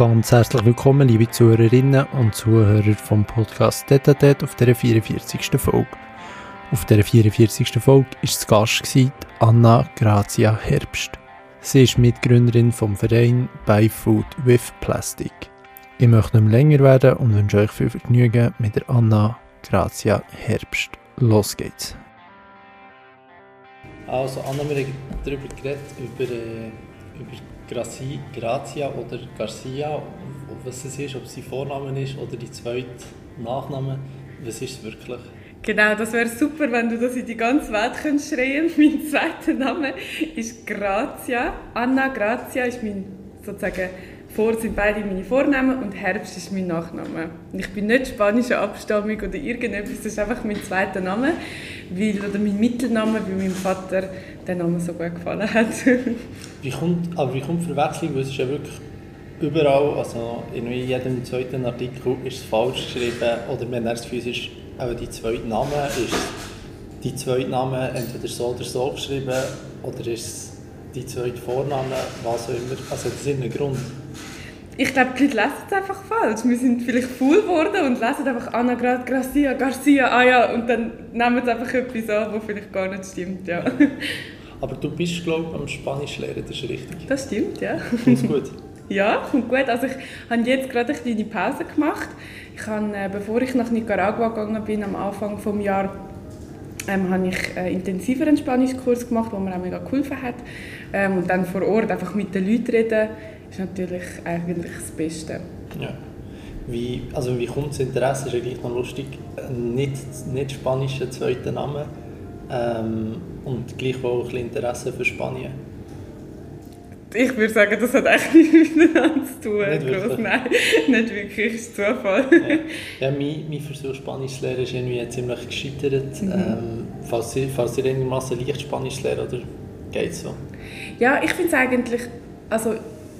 Ganz herzlich willkommen, liebe Zuhörerinnen und Zuhörer vom Podcast Detatet auf der 44. Folge. Auf der 44. Folge war zu Gast Anna Grazia Herbst. Sie ist Mitgründerin vom Verein Buy Food with Plastic. Ich möchte nicht länger werden und wünsche euch viel Vergnügen mit der Anna Grazia Herbst. Los geht's. Also Anna, wir haben darüber geredet, über, äh, über Graci, Grazia oder Garcia, was es ist, ob es sein Vorname ist oder die zweite Nachname. Was ist es wirklich? Genau, das wäre super, wenn du das in die ganze Welt könntest schreien Mein zweiter Name ist Grazia. Anna Grazia ist mein sozusagen vor sind beide meine Vornamen und Herbst ist mein Nachname. Ich bin nicht spanischer Abstammung oder irgendetwas, das ist einfach mein zweiter Name, weil, oder mein Mittelname, weil meinem Vater der Name so gut gefallen hat. wie kommt, aber wie kommt Verwechslung, weil es ist ja wirklich überall, also in jedem zweiten Artikel ist es falsch geschrieben oder das Gefühl, es ist auch die zweite Name, ist die zweite Name entweder so oder so geschrieben oder ist es die zweite Vorname, was auch immer, also das ist ein Grund. Ich glaube, die Leute lesen es einfach falsch. Wir sind vielleicht faul geworden und lesen einfach Ana Gracia, Garcia, ah ja, und dann nehmen sie einfach etwas an, was vielleicht gar nicht stimmt, ja. Aber du bist, glaube ich, am Spanisch lernen, das ist richtig. Das stimmt, ja. Kommt's gut? ja, kommt gut. Also ich habe jetzt gerade eine kleine Pause gemacht. Ich habe, äh, bevor ich nach Nicaragua gegangen bin, am Anfang des Jahres, ähm, habe ich einen intensiveren Spanischkurs gemacht, der mir auch mega geholfen hat. Ähm, und dann vor Ort einfach mit den Leuten reden, ist natürlich eigentlich das Beste. Ja. Wie, also wie kommt das Interesse? Ist eigentlich noch lustig, nicht, nicht spanischer zweiter Name ähm, und gleichwohl ein bisschen Interesse für Spanien. Ich würde sagen, das hat eigentlich nichts miteinander zu tun. Nicht wirklich? Nein, nicht wirklich, ist Zufall. Ja, ja mein, mein Versuch, Spanisch zu lernen, ist irgendwie ziemlich gescheitert. Mhm. Ähm, falls, ihr, falls ihr einigermaßen leicht Spanisch lernen, oder geht es so? Ja, ich finde es eigentlich, also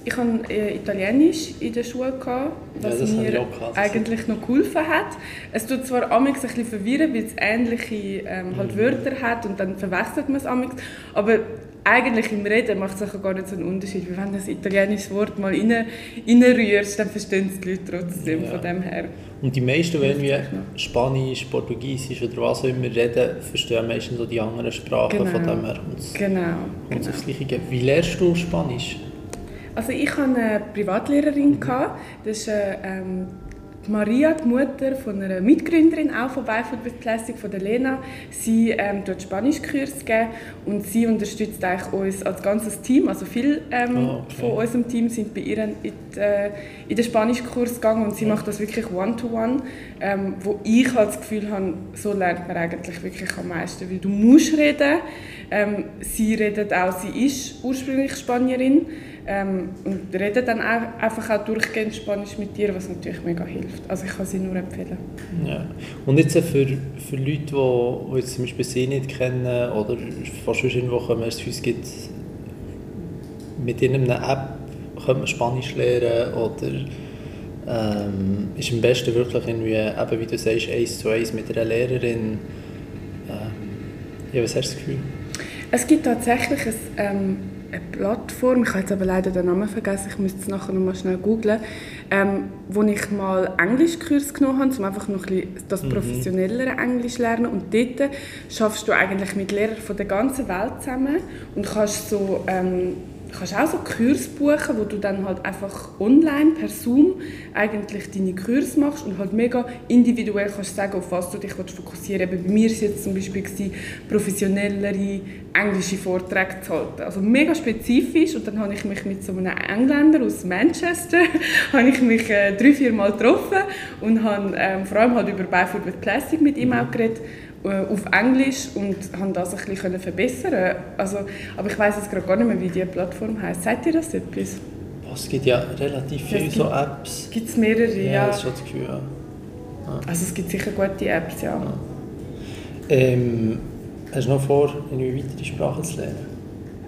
ich hatte äh, Italienisch in der Schule, gehabt, was ja, mir gehabt, eigentlich noch geholfen hat. Es tut zwar amigs ein bisschen verwirren, weil es ähnliche ähm, halt mhm. Wörter hat und dann verwechselt man es amigs, aber eigentlich im Reden macht es gar nicht so einen Unterschied. Weil wenn du ein italienisches Wort mal rein, reinrührst, dann verstehen es die Leute trotzdem ja. von dem her. Und die meisten, wenn wir Spanisch, Portugiesisch oder was auch immer reden, verstehen meistens so die anderen Sprachen genau. von dem her. Und genau. Und genau. Das Wie lernst du Spanisch? Also ich hatte eine Privatlehrerin, das ist ähm, Maria, die Mutter von einer Mitgründerin auch von Beifood with Plastic, von der Lena. Sie ähm, tut Spanischkurs geben und sie unterstützt eigentlich uns als ganzes Team. Also viele ähm, oh, okay. von unserem Team sind bei ihr in, die, äh, in den Spanischkurs gegangen und sie macht das wirklich one-to-one, -one, ähm, wo ich halt das Gefühl habe, so lernt man eigentlich wirklich am meisten, weil du musst reden. Ähm, sie redet auch, sie ist ursprünglich Spanierin ähm, und reden dann auch, einfach auch durchgehend Spanisch mit dir, was natürlich mega hilft. Also ich kann sie nur empfehlen. Ja. Und jetzt für, für Leute, die, die jetzt zum Beispiel sie nicht kennen oder fast schon irgendwo kommen, es uns gibt, mit irgendeiner App könnte man Spanisch lernen oder ähm, ist am besten wirklich irgendwie, eben wie du sagst, eins zu eins mit einer Lehrerin. Ähm, ja, was hast du das Gefühl? Es gibt tatsächlich ein ähm, eine Plattform, ich habe jetzt aber leider den Namen vergessen, ich müsste es nachher noch mal schnell googlen, ähm, wo ich mal Englischkurs genommen habe, um einfach noch ein bisschen das mhm. professionellere Englisch lernen. Und dort schaffst du eigentlich mit Lehrern von der ganzen Welt zusammen und kannst so ähm, Du kannst auch so Kurs buchen, wo du dann halt einfach online per Zoom eigentlich deine Kurs machst und halt mega individuell kannst sagen, auf was du dich fokussieren willst. Bei mir war es jetzt zum Beispiel gewesen, professionellere englische Vorträge zu halten. Also mega spezifisch und dann habe ich mich mit so einem Engländer aus Manchester habe ich mich äh, drei, vier Mal getroffen und habe ähm, vor allem halt über with Plastic mit ihm auch geredet äh, auf Englisch und haben das ein bisschen verbessern also, Aber ich weiß jetzt gerade gar nicht mehr, wie die Plattform heißt. Seid ihr das etwas? Es gibt ja relativ viele ja, so Apps. Gibt es mehrere, ja. Ja, das schon das Gefühl, ja. ja. Also es gibt sicher gute Apps, ja. ja. Ähm, hast du noch vor, eine weitere Sprache zu lernen?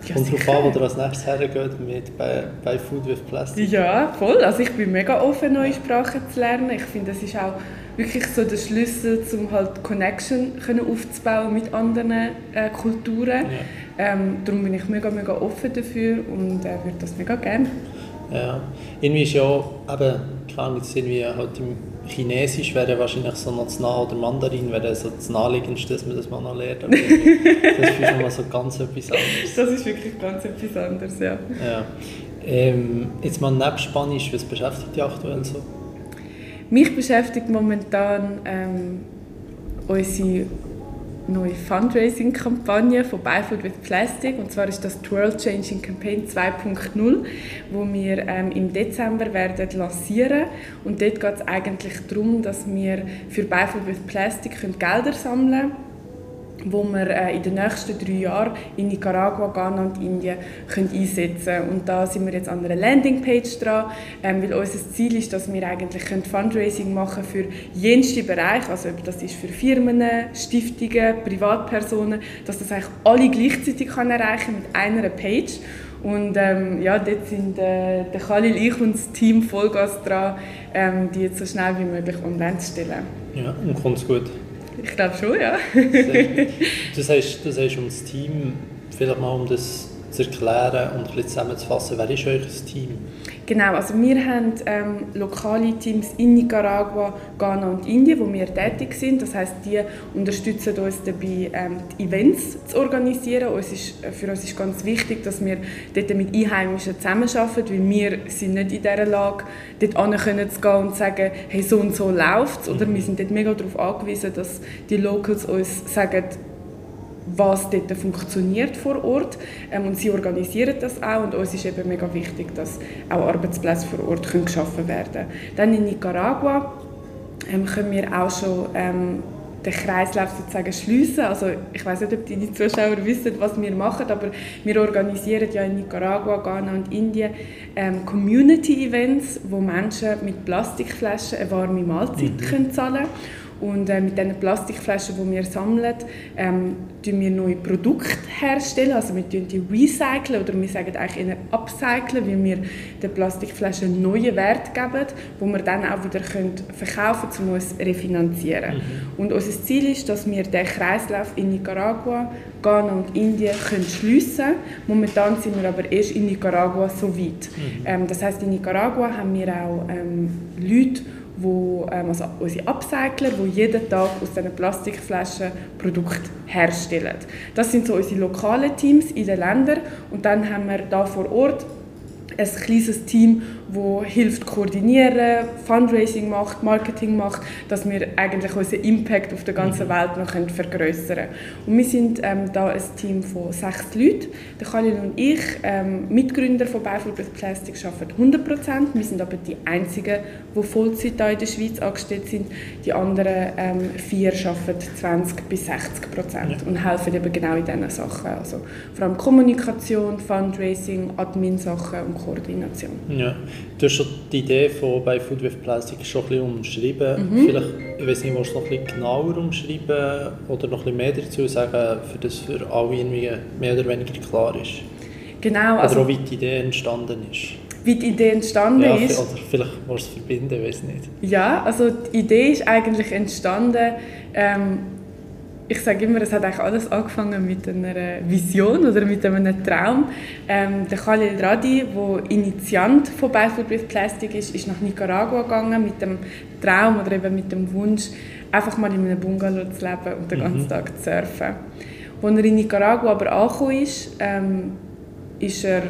Ja, Kommt darauf an, wo du als nächstes hergeht mit bei, bei Food with Plastic. Ja, voll. Also ich bin mega offen, neue Sprachen zu lernen. Ich finde, das ist auch wirklich so der Schlüssel, um halt Connection können aufzubauen mit anderen äh, Kulturen. Ja. Ähm, darum bin ich mega, mega offen dafür und äh, würde das mega gerne. Ja, irgendwie ist ja eben, Ahnung, jetzt irgendwie halt im Chinesisch wäre wahrscheinlich so Nah oder Mandarin wäre so das naheliegendste, dass man das mal noch lernt. Aber das ist schon mal so ganz etwas anderes. Das ist wirklich ganz etwas anderes, ja. Ja. Ähm, jetzt mal neben Spanisch, was beschäftigt dich aktuell so? Mich beschäftigt momentan ähm, unsere neue Fundraising-Kampagne von Buy Food with Plastic. Und zwar ist das die World Changing Campaign 2.0, wo wir ähm, im Dezember werden lancieren. Und dort geht es eigentlich darum, dass wir für Buy Food with Plastic Gelder sammeln können wo wir äh, in den nächsten drei Jahren in Nicaragua, Ghana und Indien können einsetzen können. Und da sind wir jetzt an einer Landingpage dran, ähm, weil unser Ziel ist, dass wir eigentlich Fundraising machen für jenste Bereiche, also ob das ist für Firmen, Stiftungen, Privatpersonen, dass das eigentlich alle gleichzeitig kann erreichen mit einer Page. Und ähm, ja, dort sind äh, der Khalil, ich und das Team Vollgas dran, ähm, die jetzt so schnell wie möglich online zu stellen. Ja, und kommt gut? Ich glaube schon, ja. das heißt, das heißt, um das Team, vielleicht mal um das zu erklären und ein bisschen zusammenzufassen, wer ist das Team? Genau, also wir haben ähm, lokale Teams in Nicaragua, Ghana und Indien, wo wir tätig sind. Das heißt, die unterstützen uns dabei, ähm, die Events zu organisieren. Uns ist, äh, für uns ist ganz wichtig, dass wir dort mit Einheimischen zusammenarbeiten, weil wir sind nicht in dieser Lage, dort hin zu gehen und zu sagen, hey, so und so läuft es. Oder wir sind dort mega darauf angewiesen, dass die Locals uns sagen, was dort funktioniert vor Ort. Ähm, und sie organisieren das auch und uns ist eben mega wichtig, dass auch Arbeitsplätze vor Ort können geschaffen werden Dann in Nicaragua ähm, können wir auch schon ähm, den Kreislauf sozusagen schliessen. Also ich weiß nicht, ob die Zuschauer wissen, was wir machen, aber wir organisieren ja in Nicaragua, Ghana und Indien ähm, Community-Events, wo Menschen mit Plastikflaschen eine warme Mahlzeit mhm. können zahlen können. Und äh, mit diesen Plastikflaschen, die wir sammeln, ähm, wir neue Produkte herstellen. Also wir die recyceln oder wir sagen eigentlich eher upcyclen, weil wir den Plastikflaschen einen neuen Wert geben, wo wir dann auch wieder können verkaufen können, um uns refinanzieren. Mhm. Und unser Ziel ist, dass wir den Kreislauf in Nicaragua, Ghana und Indien können schliessen können. Momentan sind wir aber erst in Nicaragua so weit. Mhm. Ähm, das heißt, in Nicaragua haben wir auch ähm, Leute, wo, ähm, also unsere Upcycler, die jeden Tag aus diesen Plastikflaschen Produkte herstellen. Das sind so unsere lokalen Teams in den Ländern und dann haben wir da vor Ort ein kleines Team, das hilft koordinieren, Fundraising macht, Marketing macht, dass wir eigentlich unseren Impact auf der ganzen mhm. Welt noch vergrößern können. Und wir sind ähm, da ein Team von sechs Leuten. Der Khalil und ich, ähm, Mitgründer von with Plastic, arbeiten 100 Prozent. Wir sind aber die Einzigen, die Vollzeit in der Schweiz angestellt sind. Die anderen ähm, vier arbeiten 20 bis 60 Prozent ja. und helfen eben genau in diesen Sachen. Also vor allem Kommunikation, Fundraising, Admin-Sachen und Koordination. Ja. Du hast schon die Idee von bei Food with Plastic schon ein bisschen umschrieben. Mhm. Vielleicht, ich weiß nicht, willst du noch ein bisschen genauer umschreiben oder noch ein bisschen mehr dazu sagen, für das für alle irgendwie mehr oder weniger klar ist? Genau. Oder also, auch wie die Idee entstanden ist. Wie die Idee entstanden ja, ist? Oder vielleicht willst du es verbinden, ich weiß nicht. Ja, also die Idee ist eigentlich entstanden, ähm, ich sage immer, es hat eigentlich alles angefangen mit einer Vision oder mit einem Traum. Ähm, der Khalil Radi, der Initiant von Bicycle with Plastic ist, ist nach Nicaragua gegangen mit dem Traum oder eben mit dem Wunsch, einfach mal in einem Bungalow zu leben und den ganzen mhm. Tag zu surfen. Als er in Nicaragua aber angekommen ist, ähm, ist er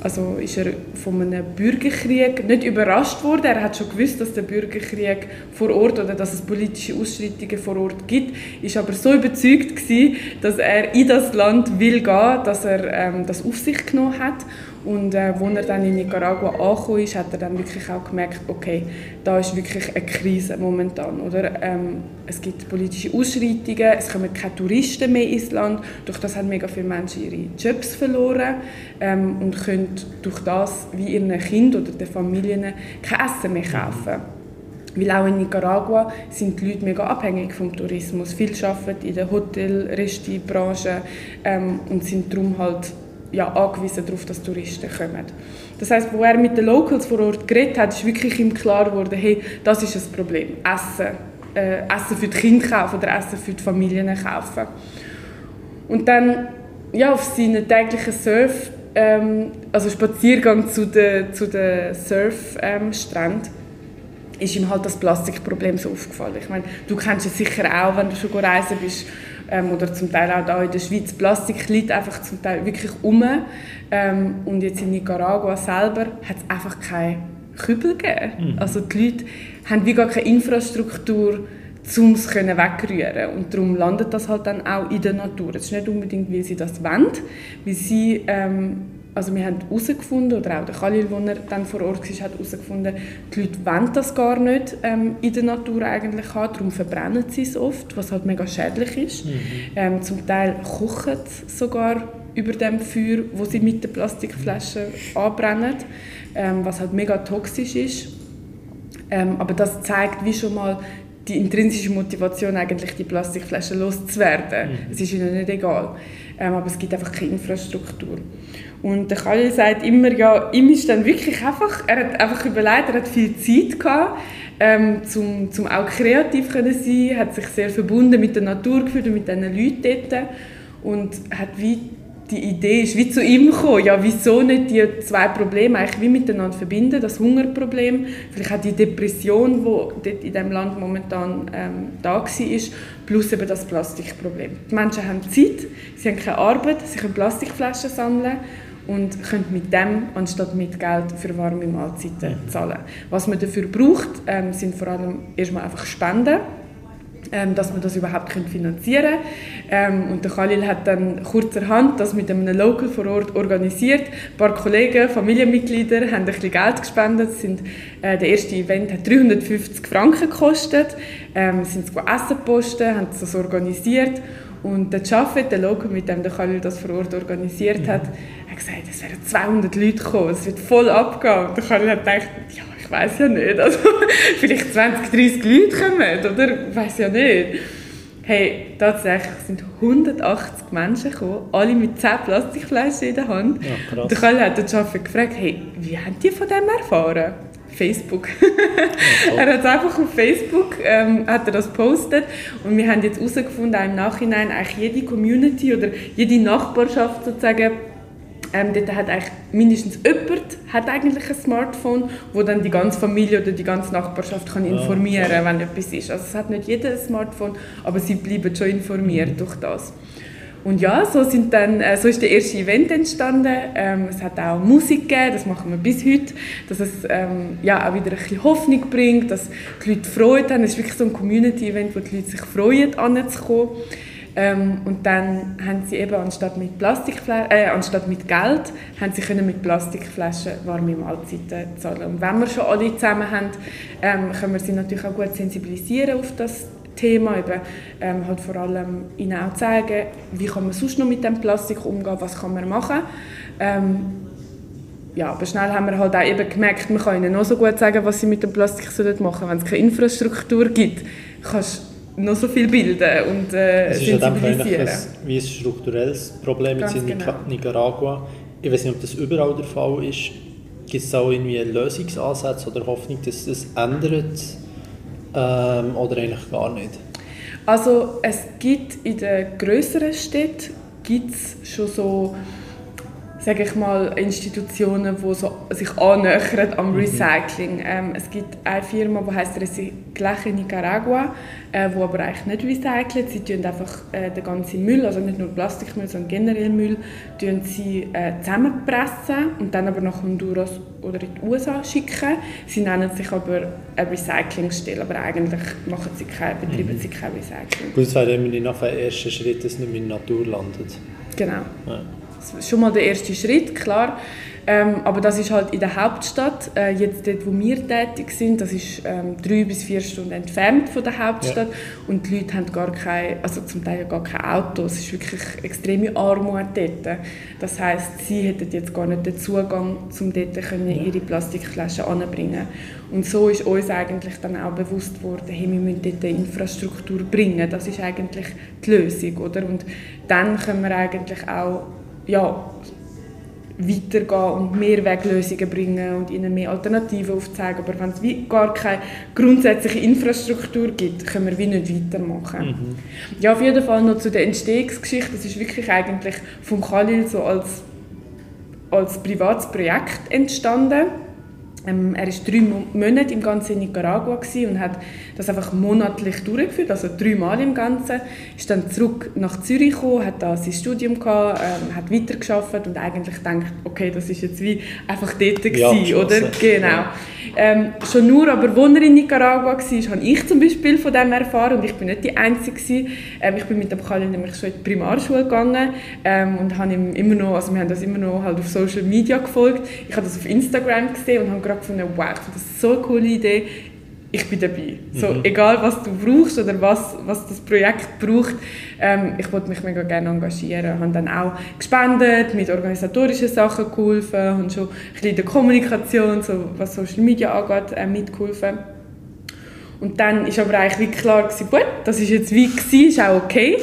also ist er von einem Bürgerkrieg nicht überrascht worden. Er hat schon gewusst, dass der Bürgerkrieg vor Ort oder dass es politische Ausschreitungen vor Ort gibt. Ist aber so überzeugt gewesen, dass er in das Land will gehen, dass er ähm, das auf sich genommen hat und äh, als er dann in Nicaragua angekommen ist, hat er dann wirklich auch gemerkt, okay, da ist wirklich eine Krise momentan. Oder? Ähm, es gibt politische Ausschreitungen, es kommen keine Touristen mehr ins Land. Durch das haben mega viele Menschen ihre Jobs verloren ähm, und können durch das wie ihren Kindern oder den Familien kein Essen mehr kaufen. Weil auch in Nicaragua sind die Leute mega abhängig vom Tourismus. Viele arbeiten in der Hotel-, Restaurantbranche ähm, und sind darum halt ja, angewiesen darauf, dass Touristen kommen. Das heißt, wo er mit den Locals vor Ort geredet hat, ist wirklich ihm klar geworden, hey, das ist das Problem. Essen. Äh, Essen für die Kinder kaufen oder Essen für die Familien kaufen. Und dann, ja, auf seinen täglichen Surf ähm, also Spaziergang zu den, zu den Surfstränden, ähm, ist ihm halt das Plastikproblem so aufgefallen. Ich meine, du kennst es sicher auch, wenn du schon reisen bist ähm, oder zum Teil auch da in der Schweiz. Plastik liegt einfach zum Teil wirklich um ähm, und jetzt in Nicaragua selber hat es einfach keine Kübel gegeben. Mhm. Also die Leute haben wie gar keine Infrastruktur, um es wegrühren Und darum landet das halt dann auch in der Natur. Es ist nicht unbedingt, weil sie das wollen, weil sie ähm, also wir haben herausgefunden, oder auch der Khalil, der dann vor Ort war, hat herausgefunden, die Leute wollen das gar nicht ähm, in der Natur eigentlich haben, darum verbrennen sie es oft, was halt mega schädlich ist. Mhm. Ähm, zum Teil kochen sie sogar über dem Feuer, wo sie mit den Plastikflaschen mhm. anbrennen, ähm, was halt mega toxisch ist. Ähm, aber das zeigt wie schon mal die intrinsische Motivation, eigentlich die Plastikflaschen loszuwerden. Mhm. Es ist ihnen nicht egal. Ähm, aber es gibt einfach keine Infrastruktur. Und der Khalil sagt immer, ja, ihm ist dann wirklich einfach, er hat einfach überlegt, er hat viel Zeit gehabt, ähm, zum, zum auch kreativ können sein, hat sich sehr verbunden mit der Natur gefühlt und mit diesen Leuten dort und hat wie die Idee ist wie zu ihm gekommen, ja wieso nicht die zwei Probleme eigentlich wie miteinander verbinden, das Hungerproblem, vielleicht auch die Depression, die dort in diesem Land momentan ähm, da war, plus eben das Plastikproblem. Die Menschen haben Zeit, sie haben keine Arbeit, sie können Plastikflaschen sammeln und können mit dem anstatt mit Geld für warme Mahlzeiten zahlen. Was man dafür braucht, ähm, sind vor allem erstmal einfach Spenden, ähm, dass man das überhaupt finanzieren kann. Ähm, und der Khalil hat dann kurzerhand das mit einem Local vor Ort organisiert. Ein paar Kollegen, Familienmitglieder haben ein bisschen Geld gespendet. Sind, äh, der erste Event hat 350 Franken gekostet. Ähm, sind Essen posten, haben das organisiert und der Jafet, der Local, mit dem der Khalil das vor Ort organisiert hat, hat gesagt, es wären 200 Leute gekommen, es wird voll abgehen. Und der Khalil hat gedacht, ja, ich weiß ja nicht, also vielleicht 20, 30 Leute kommen, oder? Ich weiß ja nicht. Hey, tatsächlich sind 180 Menschen gekommen, alle mit 10 Plastikflaschen in der Hand. Ja, und der Khalil hat den Jafet gefragt, hey, wie haben die von dem erfahren? Facebook. er hat es einfach auf Facebook ähm, hat er das postet und wir haben jetzt herausgefunden, im Nachhinein eigentlich jede Community oder jede Nachbarschaft sozusagen ähm, dort hat eigentlich mindestens jemand hat eigentlich ein Smartphone, wo dann die ganze Familie oder die ganze Nachbarschaft kann informieren kann, wenn etwas ist. Also es hat nicht jeder ein Smartphone, aber sie bleiben schon informiert durch das. Und ja, so, sind dann, äh, so ist der erste Event entstanden. Ähm, es hat auch Musik gegeben, das machen wir bis heute, dass es ähm, ja, auch wieder ein bisschen Hoffnung bringt, dass die Leute Freude haben. Es ist wirklich so ein Community-Event, wo die Leute sich freuen, anzukommen. Ähm, und dann haben sie eben anstatt mit, äh, anstatt mit Geld, haben sie können mit Plastikflaschen warme Mahlzeiten zahlen. Und wenn wir schon alle zusammen haben, ähm, können wir sie natürlich auch gut sensibilisieren auf das Thema, eben, ähm, halt vor allem ihnen auch zeigen, wie kann man sonst noch mit dem Plastik umgehen, was kann man machen. Ähm, ja, aber schnell haben wir halt auch eben gemerkt, man kann ihnen noch so gut sagen, was sie mit dem Plastik sollen machen Wenn es keine Infrastruktur gibt, kannst du noch so viel bilden und äh, es ist sensibilisieren. Ein, wie ein strukturelles Problem jetzt in genau. Nicaragua. Ich weiß nicht, ob das überall der Fall ist. Gibt es auch irgendwie Lösungsansätze oder Hoffnung, dass das ändert? Ähm, oder eigentlich gar nicht? Also es gibt in den größeren Städten gibt's schon so sage ich mal, Institutionen, die so sich annähern am mhm. Recycling. Ähm, es gibt eine Firma, die heißt Reciclaje Nicaragua, äh, wo aber eigentlich nicht recycelt. Sie tun einfach äh, den ganzen Müll, also nicht nur Plastikmüll, sondern generell Müll, tun sie äh, zusammenpressen und dann aber nach Honduras oder in die USA schicken. Sie nennen sich aber eine Recyclingstelle, aber eigentlich machen sie kein, betreiben mhm. sie kein Recycling. Gut, das wäre noch ein erster Schritt, dass es nicht mehr in der Natur landet. Genau. Ja. Das ist schon mal der erste Schritt, klar. Ähm, aber das ist halt in der Hauptstadt. Äh, jetzt dort, wo wir tätig sind, das ist ähm, drei bis vier Stunden entfernt von der Hauptstadt. Ja. Und die Leute haben gar kein, also zum Teil gar kein Auto. Es ist wirklich extreme Armut dort. Das heißt, sie hätten jetzt gar nicht den Zugang, um dort können ihre Plastikflaschen anzubringen. Und so ist uns eigentlich dann auch bewusst worden, hey, wir müssen dort eine Infrastruktur bringen. Das ist eigentlich die Lösung, oder? Und dann können wir eigentlich auch ja, weitergehen und mehr Weglösungen bringen und ihnen mehr Alternativen aufzeigen. Aber wenn es wie gar keine grundsätzliche Infrastruktur gibt, können wir wie nicht weitermachen. Mhm. Ja, auf jeden Fall noch zu der Entstehungsgeschichte. Das ist wirklich eigentlich vom Khalil so als als privates Projekt entstanden ähm, er war drei Monate im ganzen Nicaragua und hat das einfach monatlich durchgeführt, also dreimal im Ganzen. Ist dann zurück nach Zürich gekommen, hat da sein Studium gehabt, ähm, hat weitergearbeitet und eigentlich gedacht, okay, das ist jetzt wie einfach dort gewesen, oder? Genau. Ja. Ähm, schon nur, aber als er in Nicaragua war, habe ich zum Beispiel von dem erfahren und ich bin nicht die Einzige. Ähm, ich bin mit dem Khalil nämlich schon in die Primarschule gegangen ähm, und habe ihm immer noch, also wir haben das immer noch halt auf Social Media gefolgt. Ich habe das auf Instagram gesehen und habe gerade gefunden, wow, ich finde das so eine coole Idee ich bin dabei. So, mhm. egal was du brauchst oder was, was das Projekt braucht, ähm, ich wollte mich mega gerne engagieren. Ich habe dann auch gespendet, mit organisatorischen Sachen geholfen, habe schon ein bisschen in der Kommunikation, so, was Social Media angeht, äh, mitgeholfen. Und dann ist aber eigentlich wie klar gewesen, gut, das ist jetzt wie gewesen, ist auch okay.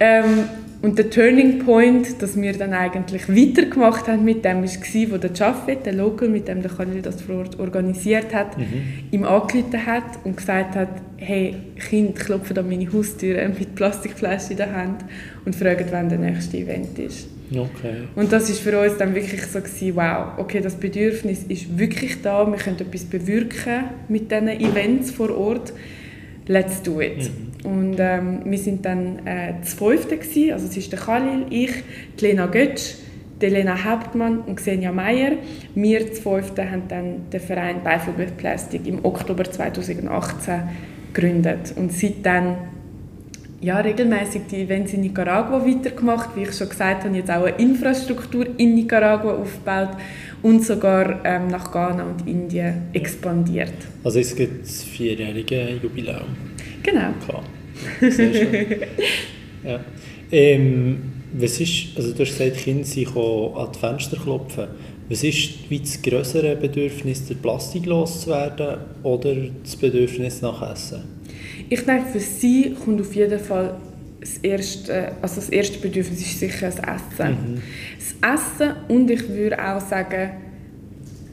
Ähm, und der Turning Point, dass wir dann eigentlich weitergemacht haben mit dem, war, wo der Jaffet, der Local, mit dem der Khalil das vor Ort organisiert hat, mhm. ihm angerufen hat und gesagt hat, hey, Kind, klopfen an meine Haustür mit Plastikflaschen in der Hand und fragen, wann der nächste Event ist. Okay. Und das ist für uns dann wirklich so gewesen, wow, okay, das Bedürfnis ist wirklich da, wir können etwas bewirken mit diesen Events vor Ort let's do it. Mhm. Und ähm, wir sind dann äh, das Fünfte gewesen, also es ist der Khalil, ich, die Lena Götsch, die Lena Hauptmann und Xenia Meyer. Wir, das Fünfte, haben dann den Verein Beiflug with Plastic im Oktober 2018 gegründet. Und seitdem ja, regelmäßig die Events in Nicaragua weitergemacht. Wie ich schon gesagt habe, jetzt auch eine Infrastruktur in Nicaragua aufgebaut und sogar ähm, nach Ghana und Indien expandiert. Also es gibt das vierjährige Jubiläum. Genau. Klar. Sehr schön. ja. Ähm, was ist, also du hast gesagt, Kinder sich an die Fenster klopfen. Was ist wie das größere Bedürfnis, der Plastik loszuwerden oder das Bedürfnis nach Essen? Ich denke, für sie kommt auf jeden Fall das erste, also das erste Bedürfnis ist sicher das Essen. Mhm. Das Essen und ich würde auch sagen,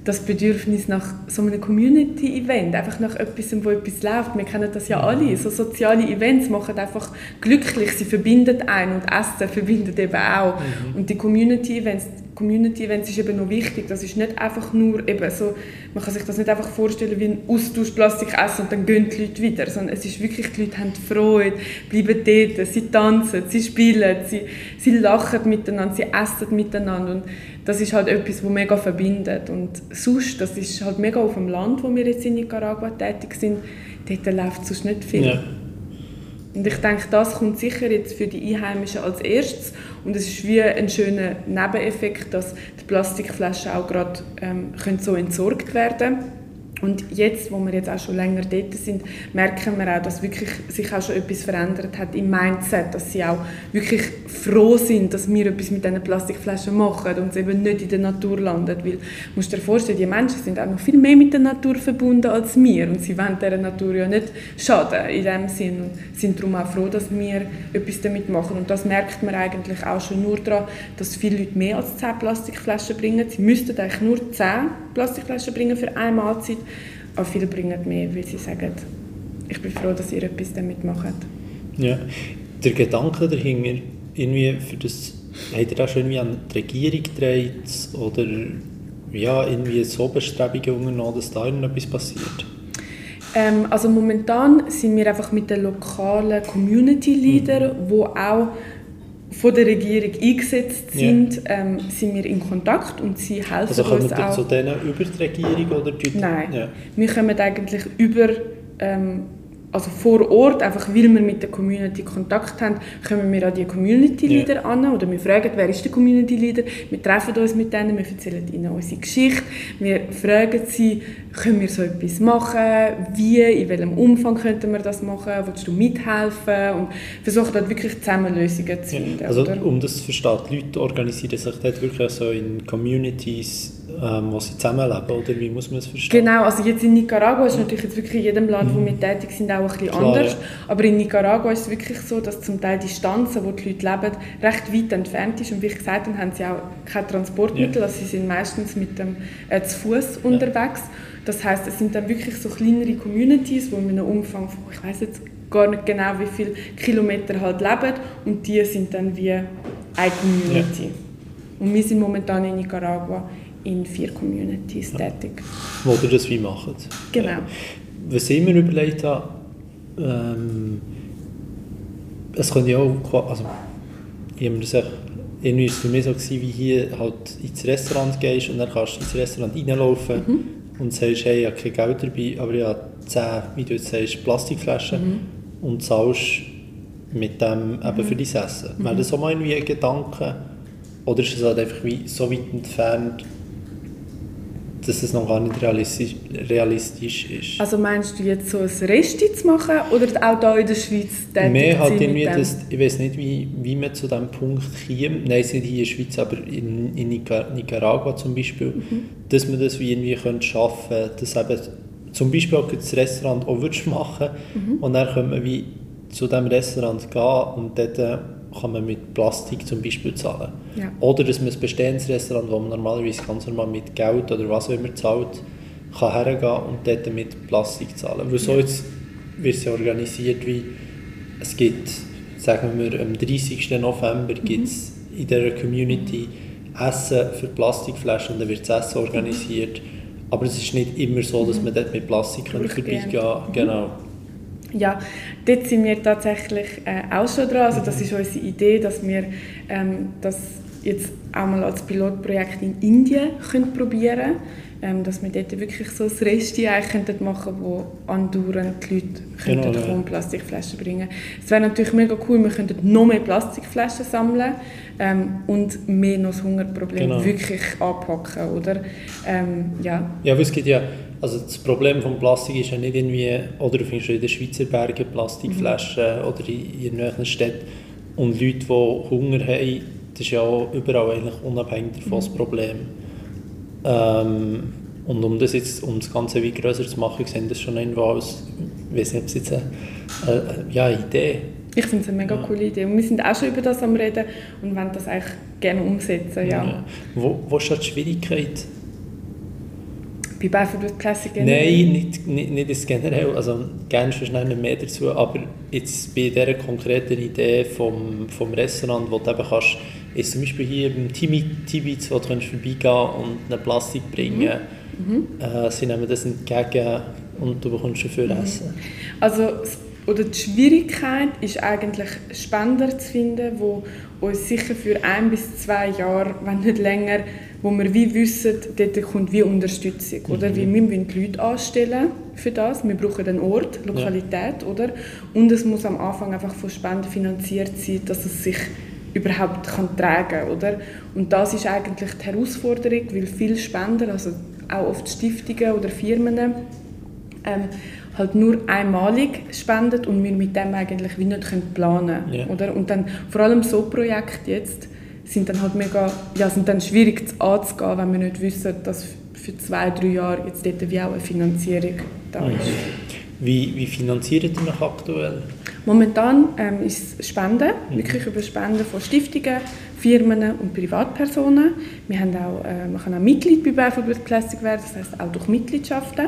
das Bedürfnis nach so einem Community-Event, einfach nach etwas, wo etwas läuft. Wir kennen das ja alle. So soziale Events machen einfach glücklich, sie verbinden einen und Essen verbindet eben auch. Mhm. Und die Community-Events, Community Events ist eben noch wichtig. Das ist nicht einfach nur eben so, man kann sich das nicht einfach vorstellen wie ein Austausch Plastik essen und dann gehen die Leute wieder, sondern es ist wirklich, die Leute haben Freude, bleiben dort, sie tanzen, sie spielen, sie, sie lachen miteinander, sie essen miteinander und das ist halt etwas, was mega verbindet und sonst, das ist halt mega auf dem Land, wo wir jetzt in Nicaragua tätig sind, dort läuft sonst nicht viel. Ja. Und ich denke, das kommt sicher jetzt für die Einheimischen als erstes. Und es ist wie ein schöner Nebeneffekt, dass die Plastikflaschen auch gerade ähm, so entsorgt werden können und jetzt, wo wir jetzt auch schon länger dort sind, merken wir auch, dass wirklich sich auch schon etwas verändert hat im Mindset, dass sie auch wirklich froh sind, dass wir etwas mit diesen Plastikflaschen machen und es eben nicht in der Natur landet. Weil, musst dir vorstellen, die Menschen sind auch noch viel mehr mit der Natur verbunden als wir und sie wollen dieser Natur ja nicht schaden in dem Sinn und sind darum auch froh, dass wir etwas damit machen. Und das merkt man eigentlich auch schon nur daran, dass viele Leute mehr als 10 Plastikflaschen bringen. Sie müssten eigentlich nur 10 Plastikflaschen bringen für eine Mahlzeit aber viele bringen mehr, weil sie sagen, ich bin froh, dass ihr etwas damit macht. Ja, der Gedanke dahinter, irgendwie für das, hat er auch schon irgendwie an die Regierung gedreht oder ja, irgendwie so Bestrebungen dass da irgendetwas passiert? Ähm, also momentan sind wir einfach mit den lokalen Community Leadern, mhm. wo auch von der Regierung eingesetzt sind, ja. ähm, sind wir in Kontakt und sie helfen also uns auch. Also zu denen über die Regierung oder die Nein, ja. wir kommen eigentlich über ähm, also vor Ort, einfach weil wir mit der Community Kontakt haben, kommen wir an die Community Leader ja. an oder wir fragen, wer ist der Community Leader, wir treffen uns mit denen, wir erzählen ihnen unsere Geschichte, wir fragen sie, können wir so etwas machen, wie, in welchem Umfang könnten wir das machen, willst du mithelfen und versuchen dort wirklich zusammen Lösungen zu finden. Ja. Also oder? um das zu verstehen, die Leute organisieren sich dort wirklich so in Communities, ähm, wo sie zusammenleben, oder wie muss man das verstehen? Genau, also jetzt in Nicaragua ist natürlich jetzt wirklich in jedem Land, wo mhm. wir tätig sind, auch ein bisschen Klar, anders. Ja. Aber in Nicaragua ist es wirklich so, dass zum Teil die Distanzen, wo die Leute leben, recht weit entfernt ist. Und wie ich gesagt habe, haben sie auch kein Transportmittel, ja. also sie sind meistens mit dem äh, zu Fuß ja. unterwegs. Das heißt, es sind dann wirklich so kleinere Communities, wo mit einem Umfang von, ich weiß jetzt gar nicht genau, wie viele Kilometer halt leben und die sind dann wie eine Community. Und wir sind momentan in Nicaragua in vier Communities ja. tätig. Wo ihr das wie macht. Genau. Was ich mir überlegt habe, ähm, es könnte ja auch, also ich habe mir das irgendwie ist es für mich so gewesen, wie hier halt ins Restaurant gehst und dann kannst du ins Restaurant reinlaufen mhm. und sagst, hey, ich habe kein Geld dabei, aber ich habe 10, wie du jetzt sagst, Plastikflaschen mhm. und zahlst mit dem eben für dein Essen. Mhm. Wäre das auch mal irgendwie ein Gedanke? Oder ist es halt einfach wie so weit entfernt, dass es noch gar nicht realistisch, realistisch ist. Also meinst du jetzt so ein Resti zu machen oder auch hier in der Schweiz tätig Mehr halt irgendwie das, ich weiß nicht, wie, wie man zu diesem Punkt käme, nein, nicht hier in der Schweiz, aber in, in Nicaragua zum Beispiel, mhm. dass man das wie irgendwie könnte schaffen könnte, dass eben zum Beispiel auch das Restaurant auch machen mhm. und dann könnte man wie zu diesem Restaurant gehen und dort äh, kann man mit Plastik zum Beispiel zahlen. Ja. Oder dass man ein bestehendes Restaurant, wo man normalerweise ganz normal mit Geld oder was auch immer zahlt, kann hergehen und dort mit Plastik zahlen. Weil so jetzt wird es ja organisiert wie, es gibt, sagen wir am 30. November mhm. gibt es in dieser Community Essen für Plastikflaschen und dann wird das Essen organisiert. Aber es ist nicht immer so, dass man dort mit Plastik vorbeigehen kann. Mhm. Ja, dort sind wir tatsächlich äh, auch schon dran. Also das ist unsere Idee, dass wir ähm, das jetzt auch mal als Pilotprojekt in Indien können probieren können ähm, dass wir dort wirklich so das Resti eigentlich machen können, wo andauernd die Leute genau, könnten ja. Plastikflaschen bringen Es wäre natürlich mega cool, wir könnten noch mehr Plastikflaschen sammeln ähm, und mehr noch das Hungerproblem genau. wirklich anpacken, oder? Ähm, ja. ja, aber es gibt ja, also das Problem von Plastik ist ja nicht irgendwie, oder du findest in den Schweizer Bergen Plastikflaschen mhm. oder in irgendwelchen Städten und Leute, die Hunger haben, das ist ja auch überall eigentlich unabhängig davon mhm. das Problem. Ähm, und um das jetzt, um das Ganze wie größer zu machen, sehen das schon irgendwo als, ich weiß nicht, ob es jetzt eine, eine ja, Idee ich finde es eine mega coole Idee. Und wir sind auch schon über das am Reden und wollen das eigentlich gerne umsetzen. Ja. ja. Wo, wo ist die Schwierigkeit? Bei Barefoot Classic generell? Nein, nicht, nicht, nicht das generell. Also, gerne schnell mehr dazu. Aber jetzt bei dieser konkreten Idee vom, vom Restaurant, wo du eben kannst, ist zum Beispiel hier beim Tibiz, wo du vorbeigehen und eine Plastik bringen mhm. mhm. Äh, sie nehmen das entgegen und du bekommst dafür mhm. Essen. Also oder die Schwierigkeit ist eigentlich Spender zu finden, wo uns sicher für ein bis zwei Jahre, wenn nicht länger, wo wir wie wissen, dort kommt wie Unterstützung. Mhm. Oder? Wie wir müssen die Leute anstellen für das. Wir brauchen einen Ort, Lokalität. Ja. Oder? Und es muss am Anfang einfach von Spenden finanziert sein, dass es sich überhaupt kann tragen kann. Und das ist eigentlich die Herausforderung, weil viele Spender, also auch oft Stiftungen oder Firmen, ähm, halt nur einmalig spendet und wir mit dem eigentlich wie nicht können planen können. Yeah. Oder? Und dann vor allem so Projekte jetzt sind dann halt mega, ja, sind dann schwierig anzugehen, wenn wir nicht wissen, dass für zwei, drei Jahre jetzt dort wie auch eine Finanzierung da ist. Wie, wie finanziert ihr noch aktuell? Momentan ähm, ist es Spenden, mhm. wirklich über Spenden von Stiftungen, Firmen und Privatpersonen. Wir haben auch, äh, man kann auch Mitglied bei Barefoot Classic werden, das heißt auch durch Mitgliedschaften.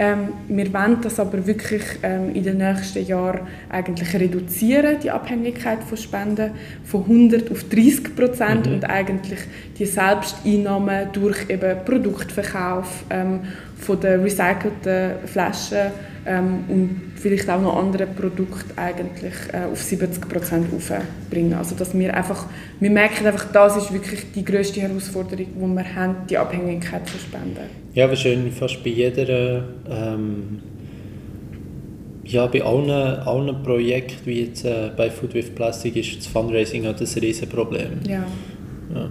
Ähm, wir wollen das aber wirklich ähm, in den nächsten Jahren eigentlich reduzieren, die Abhängigkeit von Spenden von 100 auf 30 Prozent mhm. und eigentlich die Selbsteinnahmen durch eben Produktverkauf ähm, von den recycelten Flaschen ähm, und vielleicht auch noch andere Produkte eigentlich äh, auf 70 Prozent aufbringen. Also dass wir einfach, wir merken einfach, das ist wirklich die größte Herausforderung, die wir haben, die Abhängigkeit von Spenden. Ja, wahrscheinlich fast bei jeder, ähm, ja, bei allen, allen Projekten, wie jetzt äh, bei Food with Plastic, ist das Fundraising halt ein riesen Problem. Ja. ja.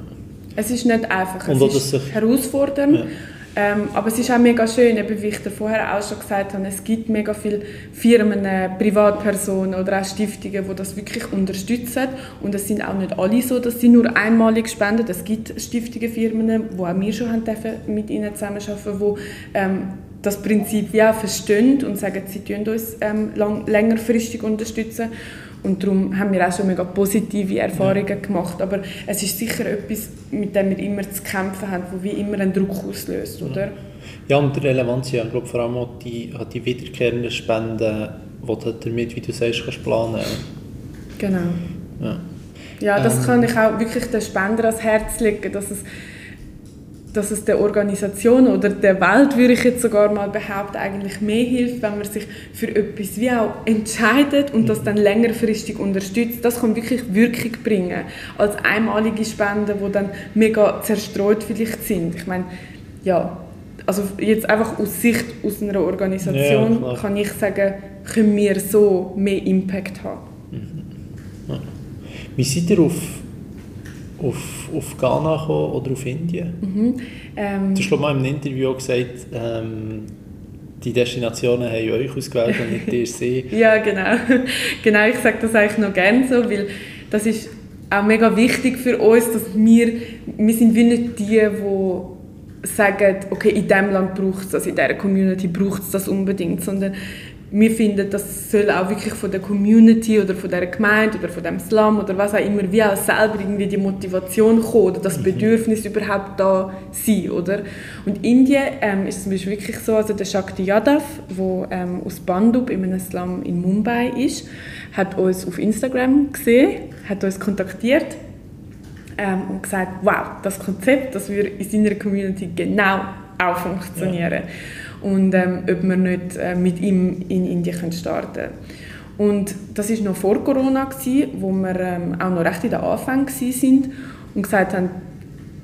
Es ist nicht einfach, es ist herausfordernd. Ja ähm, aber es ist auch mega schön, eben wie ich vorher auch schon gesagt habe, es gibt mega viele Firmen, äh, Privatpersonen oder auch Stiftungen, die das wirklich unterstützen. Und es sind auch nicht alle so, dass sie nur einmalig spenden. Es gibt Stiftungen, Firmen, wo auch wir schon haben mit ihnen zusammenarbeiten, die ähm, das Prinzip ja verstehen und sagen, sie tun uns ähm, lang, längerfristig unterstützen. Und darum haben wir auch schon mega positive Erfahrungen ja. gemacht. Aber es ist sicher etwas, mit dem wir immer zu kämpfen haben, wo wie immer einen Druck auslöst, oder? Ja, und die Relevanz ja, ich glaube vor allem auch die, die wiederkehrenden Spenden, die du damit, wie du sagst, kannst planen Genau. Ja. Ja, das Ähm. kann ich auch wirklich den Spender ans Herz legen, dass es, dass es der Organisation oder der Welt, würde ich jetzt sogar mal behaupten, eigentlich mehr hilft, wenn man sich für etwas wie auch entscheidet und das dann längerfristig unterstützt. Das kann wirklich Wirkung bringen, als einmalige Spenden, die dann mega zerstreut vielleicht sind. Ich meine, ja, also jetzt einfach aus Sicht aus einer Ja, Organisation klar. kann ich sagen, können wir so mehr Impact haben. Wie seid ihr auf, auf, auf Ghana gekommen oder auf Indien? Ähm, Du hast mal in einem Interview auch gesagt, ähm, die Destinationen haben euch ausgewählt und nicht ihr sie. Ja, genau. genau, ich sage das eigentlich noch gerne so, weil das ist auch mega wichtig für uns, dass wir, wir sind wie nicht die, die sagen, okay, in diesem Land braucht es das, in dieser Community braucht es das unbedingt, sondern wir finden, das soll auch wirklich von der Community oder von der Gemeinde oder von dem Slum oder was auch immer, wie auch selber irgendwie die Motivation kommen oder das Bedürfnis überhaupt da sein, oder? Und Indien ähm, ist zum Beispiel wirklich so, also der Shakti Yadav, der ähm, aus Bandub in einem Slum in Mumbai ist, hat uns auf Instagram gesehen, hat uns kontaktiert ähm, und gesagt, wow, das Konzept, das würde in seiner Community genau auch funktionieren. Und ähm, ob wir nicht äh, mit ihm in Indien starten können. Und das war noch vor Corona, gewesen, wo wir ähm, auch noch recht in den Anfängen waren und gesagt haben,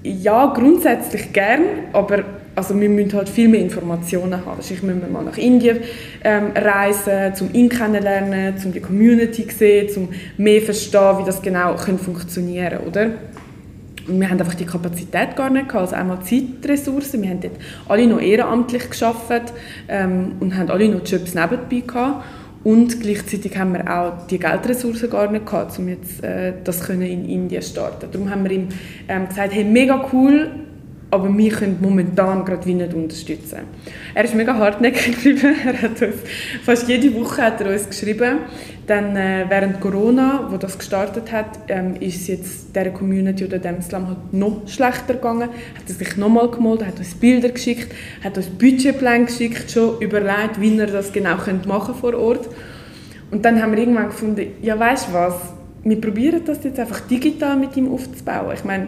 ja, grundsätzlich gern, aber also wir müssen halt viel mehr Informationen haben. Wahrscheinlich müssen wir mal nach Indien ähm, reisen, um ihn kennenlernen, um die Community zu sehen, um mehr verstehen, wie das genau funktionieren oder? Wir haben einfach die Kapazität gar nicht gehabt. Also einmal Zeitressourcen. Wir haben dort alle noch ehrenamtlich geschafft ähm, und haben alle noch Jobs nebenbei gehabt. Und gleichzeitig haben wir auch die Geldressourcen gar nicht gehabt, um jetzt äh, das können in Indien starten. Darum haben wir ihm ähm, gesagt, hey, mega cool, aber wir können momentan gerade wie nicht unterstützen. Er ist mega hartnäckig geblieben. Er hat uns, fast jede Woche hat er uns geschrieben. Dann äh, während Corona, wo das gestartet hat, ähm, ist es jetzt der Community oder dem Islam halt noch schlechter gegangen. Hat er sich nochmal gemeldet, hat uns Bilder geschickt, hat uns Budgetpläne geschickt, schon überlegt, wie er das genau könnte machen vor Ort. Und dann haben wir irgendwann gefunden, ja weißt du was, wir probieren das jetzt einfach digital mit ihm aufzubauen. Ich meine,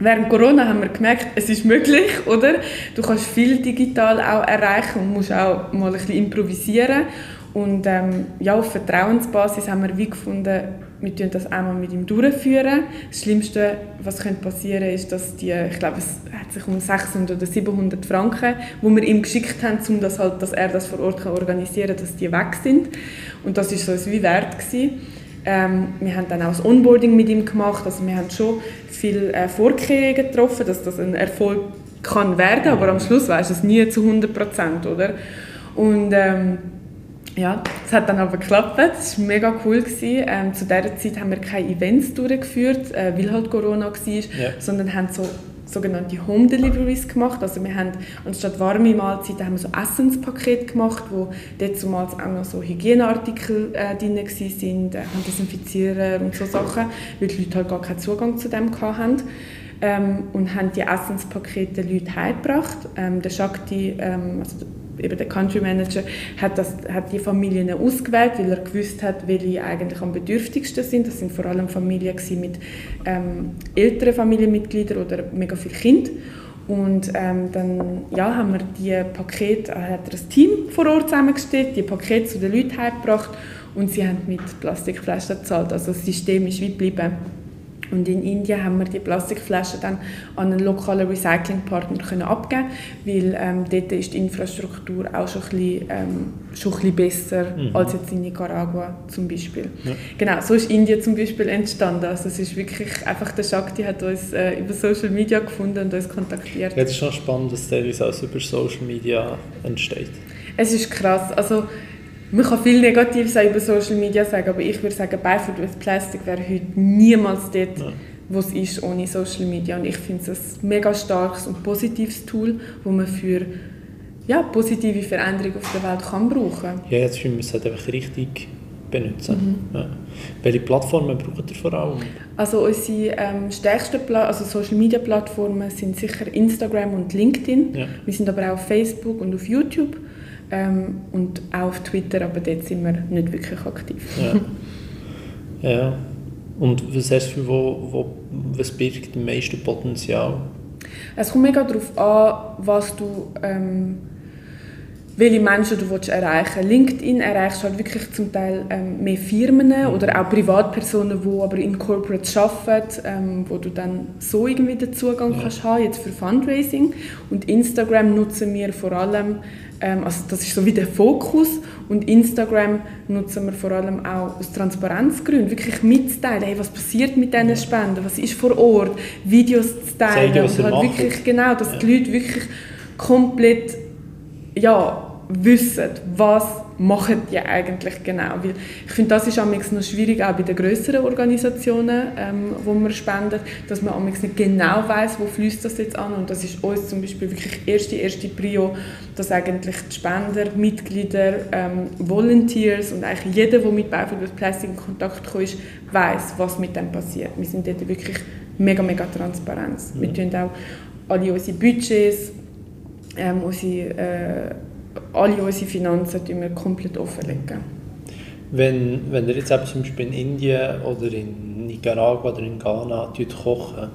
Während Corona haben wir gemerkt, es ist möglich, oder? Du kannst viel digital auch erreichen und musst auch mal ein bisschen improvisieren. Und ähm, ja, auf Vertrauensbasis haben wir wie gefunden, wir tun das einmal mit ihm durchführen. Das Schlimmste, was könnte passieren, ist, dass die, ich glaube, es hat sich um 600 oder 700 Franken, wo wir ihm geschickt haben, um das halt, dass er das vor Ort kann organisieren dass die weg sind. Und das ist so wie wert gewesen. Ähm, wir haben dann auch das Onboarding mit ihm gemacht, also wir haben schon viele äh, Vorkehrungen getroffen, dass das ein Erfolg kann werden, aber am Schluss weiß es nie zu 100 Prozent, oder? Und ähm, ja, es hat dann aber geklappt. Es war mega cool. Gewesen. Ähm, zu dieser Zeit haben wir keine Events durchgeführt, äh, weil halt Corona war, Ja. sondern haben so sogenannte Home Deliveries gemacht. Also wir haben anstatt warme Mahlzeiten haben wir so Essenspakete gemacht, wo zumals auch noch so Hygieneartikel äh, drin waren, äh, Desinfizierer und so Sachen, weil die Leute halt gar keinen Zugang zu dem hatten. Ähm, und haben die Essenspakete den Leuten heimgebracht. Ähm, der Shakti, ähm, also eben der Country Manager hat, das, hat die Familien ausgewählt, weil er gewusst hat, welche eigentlich am bedürftigsten sind. Das sind vor allem Familien mit ähm, älteren Familienmitgliedern oder mega viel Kind. Und ähm, dann ja, haben wir die Pakete, äh, hat er das Team vor Ort zusammengestellt, die Pakete zu den Leuten heimgebracht und sie haben mit Plastikflaschen gezahlt. Also das System ist wie geblieben. Und in Indien haben wir die Plastikflaschen dann an einen lokalen Recyclingpartner können abgeben, weil ähm, dort ist die Infrastruktur auch schon ein bisschen, ähm, schon ein bisschen besser Mhm. als jetzt in Nicaragua zum Beispiel. Ja. Genau, so ist Indien zum Beispiel entstanden. Also es ist wirklich einfach der Shakti hat uns äh, über Social Media gefunden und uns kontaktiert. Das ist schon spannend, dass teilweise auch über Social Media entsteht. Es ist krass. Also, man kann viel Negatives über Social Media sagen, aber ich würde sagen, Barefoot with Plastic wäre heute niemals dort, Ja. wo es ist, ohne Social Media. Und ich finde es ein mega starkes und positives Tool, das man für ja, positive Veränderungen auf der Welt kann brauchen Ja, jetzt müssen wir es halt einfach richtig benutzen. Ja. Welche Plattformen braucht ihr vor allem? Also unsere ähm, stärksten Pla also Social Media Plattformen sind sicher Instagram und LinkedIn. Ja. Wir sind aber auch auf Facebook und auf YouTube ähm, und auch auf Twitter, aber dort sind wir nicht wirklich aktiv. Ja. ja. Und was hast du wo, wo, was birgt am meisten Potenzial? Es kommt mega darauf an, was du, ähm, welche Menschen du willst erreichen willst. LinkedIn erreichst halt wirklich zum Teil ähm, mehr Firmen mhm. oder auch Privatpersonen, die aber in Corporates arbeiten, ähm, wo du dann so irgendwie den Zugang ja. kannst haben, jetzt für Fundraising. Und Instagram nutzen wir vor allem, also das ist so wie der Fokus und Instagram nutzen wir vor allem auch aus Transparenzgründen, wirklich mitzuteilen, hey, was passiert mit diesen Spenden, was ist vor Ort, Videos zu teilen Zeigen, und halt wirklich genau, dass ja. die Leute wirklich komplett ja, wissen, was machen die eigentlich genau. Weil ich finde, das ist noch schwierig, auch bei den größeren Organisationen, ähm, wo man spendet, dass man nicht genau weiß, wo fließt das jetzt an. Und das ist uns zum Beispiel wirklich erste, erste Prio, dass eigentlich die Spender, Mitglieder, ähm, Volunteers und eigentlich jeder, der mit Biofuel Plastic in Kontakt kommt, weiß, was mit dem passiert. Wir sind dort wirklich mega, mega transparent. Mhm. Wir tun auch alle unsere Budgets, ähm, unsere äh, alle unsere Finanzen wir komplett offenlegen. Wenn, wenn ihr jetzt zum Beispiel in Indien oder in Nicaragua oder in Ghana kochen,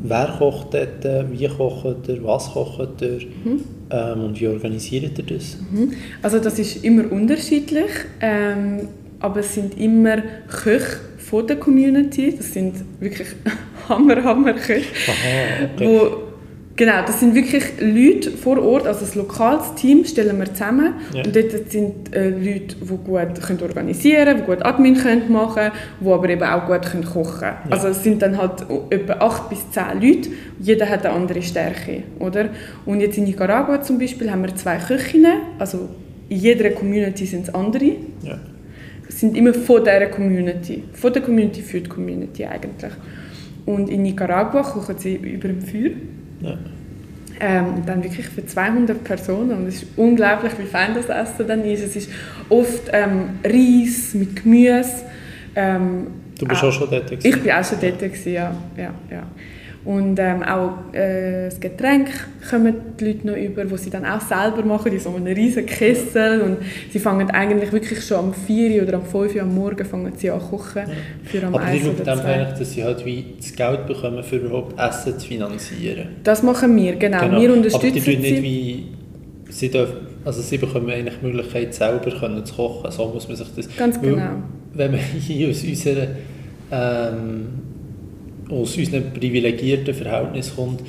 wer kocht dort, wie kocht ihr, was kocht ihr mhm. ähm, und wie organisiert ihr das? Mhm. Also das ist immer unterschiedlich, ähm, aber es sind immer Köche von der Community, das sind wirklich Hammer, Hammer Köche, okay. wo Genau, das sind wirklich Leute vor Ort, also ein lokales Team stellen wir zusammen ja. und dort sind äh, Leute, die gut können organisieren können, die gut Admin können machen können, die aber eben auch gut können kochen können. Ja. Also es sind dann halt etwa acht bis zehn Leute, jeder hat eine andere Stärke, oder? Und jetzt in Nicaragua zum Beispiel haben wir zwei Köchinnen, also in jeder Community sind es andere. Ja. Es sind immer von dieser Community, von der Community für die Community eigentlich. Und in Nicaragua kochen sie über dem Feuer. Ja. Ähm, und dann wirklich für 200 Personen und es ist unglaublich, wie fein das Essen dann ist. Es ist oft ähm, Reis mit Gemüse. Ähm, du bist auch, auch schon dort? Gewesen. Ich bin auch schon dort, gewesen, ja. ja, ja. Und ähm, auch äh, das Getränk kommen die Leute noch über, das sie dann auch selber machen, in so einem riesen Kessel. Und sie fangen eigentlich wirklich schon am 4 oder am 5 Uhr am Morgen fangen sie an kochen. Für am Aber die schauen dann eigentlich, dass sie halt wie das Geld bekommen, für überhaupt Essen zu finanzieren. Das machen wir, genau. genau. Wir unterstützen Aber die tun nicht wie... Sie dürfen, also sie bekommen eigentlich die Möglichkeit, selber können zu kochen. So muss man sich das... Ganz genau. Weil, wenn man hier aus unserer... Ähm, aus unseren privilegierten Verhältnissen kommt,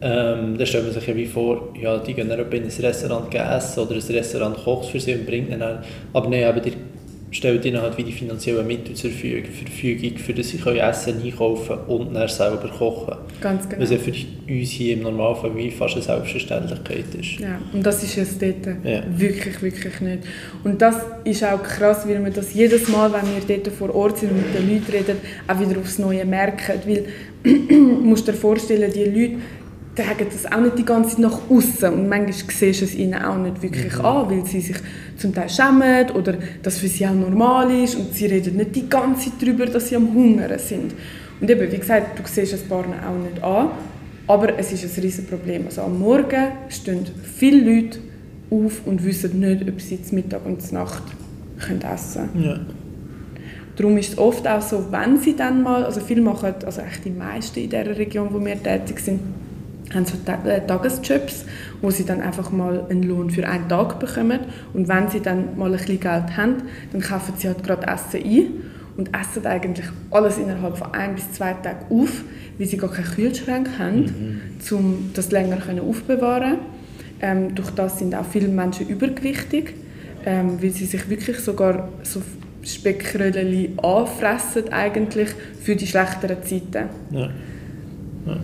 ähm, dann stellt man sich ja wie vor, ja, die gehen dann in ein Restaurant essen oder ein Restaurant kocht für sie und bringt dann, aber nein, aber die stellt ihnen halt wie die finanziellen Mittel zur Verfügung, für das sie können Essen einkaufen und dann selber kochen. Ganz genau. Was ja für uns hier im Normalfall wie fast eine Selbstverständlichkeit ist. Ja, und das ist es dort ja. wirklich, wirklich nicht. Und das ist auch krass, weil wir das jedes Mal, wenn wir dort vor Ort sind und mit den Leuten reden, auch wieder aufs Neue merken. Weil, du musst dir vorstellen, die Leute, tragen das auch nicht die ganze Zeit nach außen und manchmal siehst du es ihnen auch nicht wirklich mhm. an, weil sie sich zum Teil schämen oder das für sie auch normal ist und sie reden nicht die ganze Zeit darüber, dass sie am Hungern sind. Und eben, wie gesagt, du siehst es Partner auch nicht an, aber es ist ein riesiges Problem. Also am Morgen stehen viele Leute auf und wissen nicht, ob sie zum Mittag und zur Nacht können essen können. Ja. Darum ist es oft auch so, wenn sie dann mal, also viele machen, also echt die meisten in dieser Region, wo wir tätig sind, haben so äh, Tagesjobs, wo sie dann einfach mal einen Lohn für einen Tag bekommen. Und wenn sie dann mal ein bisschen Geld haben, dann kaufen sie halt gerade Essen ein und essen eigentlich alles innerhalb von ein bis zwei Tagen auf, weil sie gar keinen Kühlschrank haben, mhm. um das länger aufbewahren ähm, Durch das sind auch viele Menschen übergewichtig, ähm, weil sie sich wirklich sogar so Speckröllchen anfressen eigentlich für die schlechteren Zeiten. Ja. Ja.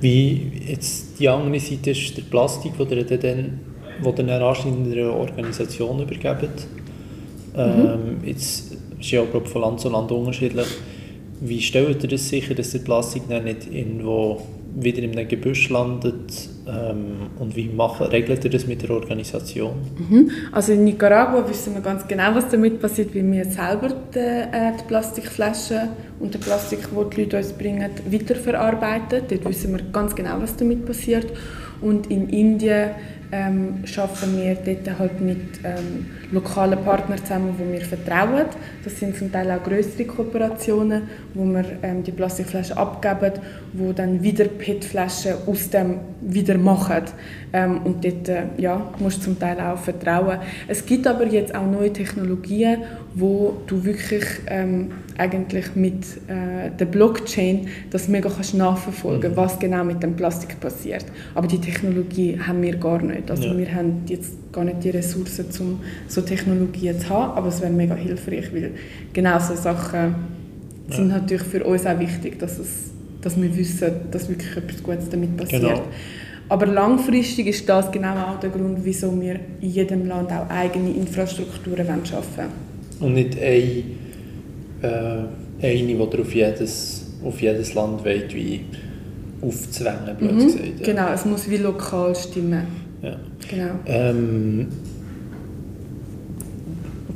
Wie jetzt die andere Seite ist der Plastik, den ihr dann, wo dann anscheinend einer Organisation übergebt. Ähm, mhm. Jetzt ist ja glaube von Land zu Land unterschiedlich. Wie stellt ihr das sicher, dass der Plastik dann nicht irgendwo wieder in einem Gebüsch landet ähm, und wie machen, regelt ihr das mit der Organisation? Mhm. Also in Nicaragua wissen wir ganz genau, was damit passiert, weil wir selber die, äh, die Plastikflaschen und den Plastik, den die Leute uns bringen, weiterverarbeiten. Dort wissen wir ganz genau, was damit passiert. Und in Indien ähm, schaffen wir dort halt mit ähm, lokalen Partnern zusammen, wo wir vertrauen. Das sind zum Teil auch größere Kooperationen, wo wir ähm, die Plastikflaschen abgeben, wo dann wieder PET-Flaschen aus dem wieder machen. Ähm, und dort äh, ja, musst du zum Teil auch vertrauen. Es gibt aber jetzt auch neue Technologien, wo du wirklich ähm, eigentlich mit äh, der Blockchain das mega kannst nachverfolgen, mhm. was genau mit dem Plastik passiert. Aber die Technologie haben wir gar nicht. Also ja. wir haben jetzt gar nicht die Ressourcen, um so Technologien zu haben, aber es wäre mega hilfreich, weil genau so Sachen ja. sind natürlich für uns auch wichtig, dass, es, dass wir wissen, dass wirklich etwas Gutes damit passiert. Genau. Aber langfristig ist das genau auch der Grund, wieso wir in jedem Land auch eigene Infrastrukturen schaffen wollen. Und nicht eine, äh, eine die auf jedes, auf jedes Land weit wie aufzwängen, blöd mhm, gesagt. Ja. Genau, es muss wie lokal stimmen. Ja. Genau. Ähm,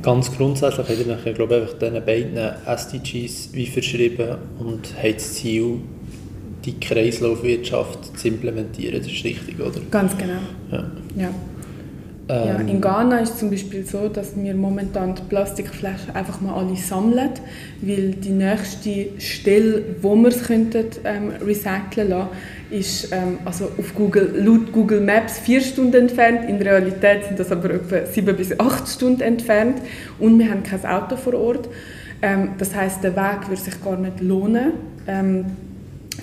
ganz grundsätzlich hat er, glaube ich, diesen beiden SDGs wie verschrieben und hat das Ziel, die Kreislaufwirtschaft zu implementieren. Das ist richtig, oder? Ganz genau. Ja. ja. Ähm, ja, in Ghana ist es zum Beispiel so, dass wir momentan die Plastikflaschen einfach mal alle sammeln, weil die nächste Stelle, wo wir es könnten, ähm, recyceln lassen, ist ähm, also auf Google, laut Google Maps vier Stunden entfernt. In Realität sind das aber etwa sieben bis acht Stunden entfernt und wir haben kein Auto vor Ort. Ähm, das heißt, der Weg würde sich gar nicht lohnen. Ähm,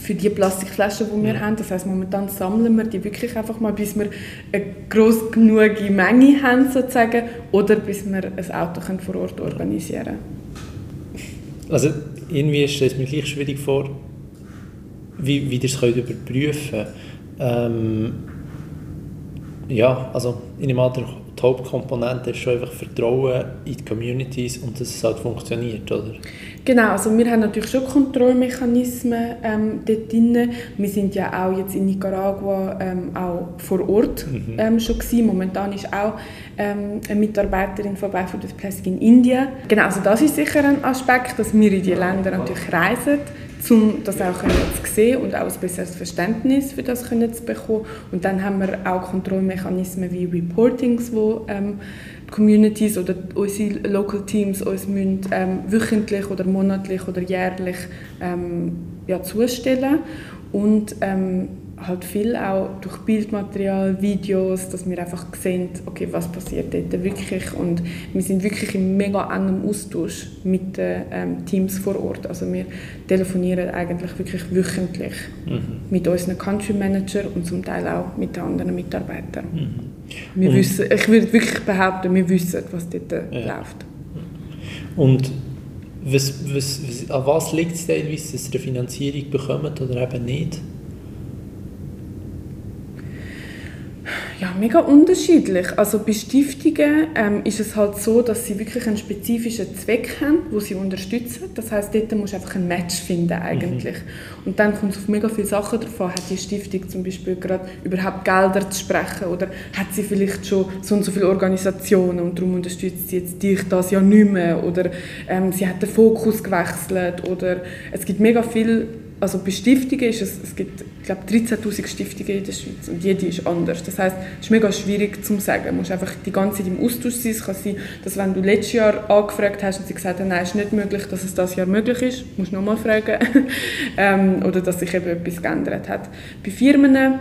für die Plastikflaschen, die wir ja. haben. Das heißt, momentan sammeln wir die wirklich einfach mal, bis wir eine gross genug Menge haben, sozusagen, oder bis wir ein Auto können vor Ort organisieren können. Also irgendwie stellt es mir gleich schwierig vor, wie, wie ihr es könnt überprüfen ähm, Ja, also in dem Alter die Hauptkomponente ist schon einfach Vertrauen in die Communities und dass es halt funktioniert, oder? Genau, also wir haben natürlich schon Kontrollmechanismen ähm, dort drin. Wir sind ja auch jetzt in Nicaragua ähm, auch vor Ort mhm. ähm, schon gewesen. Momentan ist auch ähm, eine Mitarbeiterin von Buy Food Plastic in Indien. Genau, also das ist sicher ein Aspekt, dass wir in die Länder natürlich reisen um das auch zu sehen und auch ein besseres Verständnis für das zu bekommen. Und dann haben wir auch Kontrollmechanismen wie Reportings, wo ähm, Communities oder unsere Local Teams uns müssen, ähm, wöchentlich oder monatlich oder jährlich ähm, ja, zustellen und ähm, halt viel auch durch Bildmaterial, Videos, dass wir einfach sehen, okay, was passiert dort wirklich und wir sind wirklich im mega engem Austausch mit den ähm, Teams vor Ort. Also wir telefonieren eigentlich wirklich wöchentlich mhm. mit unseren Country Manager und zum Teil auch mit den anderen Mitarbeitern. Mhm. Wir wissen, ich würde wirklich behaupten, wir wissen, was dort ja. läuft. Und was, was, was, an was liegt es teilweise, dass ihr eine Finanzierung bekommt oder eben nicht? Ja, mega unterschiedlich. Also bei Stiftungen ähm, ist es halt so, dass sie wirklich einen spezifischen Zweck haben, wo sie unterstützen. Das heißt, dort musst du einfach ein Match finden eigentlich. Mhm. Und dann kommt es auf mega viele Sachen an. Hat die Stiftung zum Beispiel gerade überhaupt Gelder zu sprechen oder hat sie vielleicht schon so und so viele Organisationen und darum unterstützt sie jetzt dich das ja nicht mehr oder ähm, sie hat den Fokus gewechselt oder es gibt mega viele also bei Stiftungen ist es, es gibt, glaube, 13'000 Stiftungen in der Schweiz und jede ist anders. Das heißt, es ist mega schwierig zu sagen. Du musst einfach die ganze Zeit im Austausch sein. Es kann sein, dass wenn du letztes Jahr angefragt hast und sie gesagt haben, nein, es ist nicht möglich, dass es das Jahr möglich ist, musst du nochmal fragen. ähm, oder dass sich eben etwas geändert hat. Bei Firmen